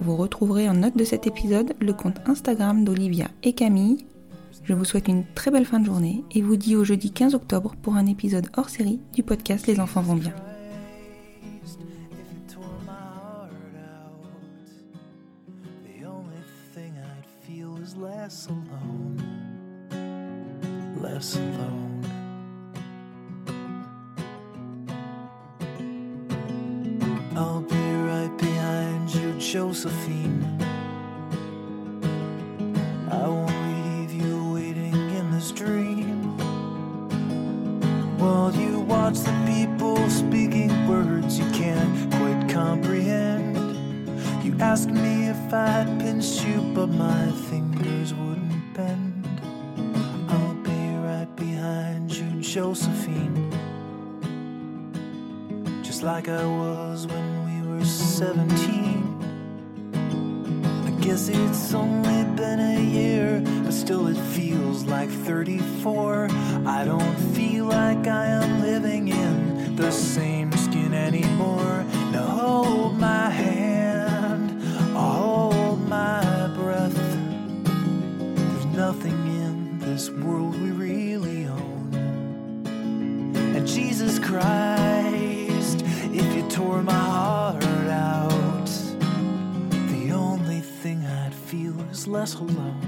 Vous retrouverez en note de cet épisode le compte Instagram d'Olivia et Camille. Je vous souhaite une très belle fin de journée et vous dis au jeudi 15 octobre pour un épisode hors série du podcast Les enfants vont bien. I'll be right behind you, Josephine. I won't leave you waiting in this dream. While you watch the people speaking words you can't quite comprehend. You ask me if I'd pinch you, but my fingers wouldn't bend. I'll be right behind you, Josephine. Just like I was when we were 17. I guess it's only been a year, but still it feels like 34. I don't feel less alone.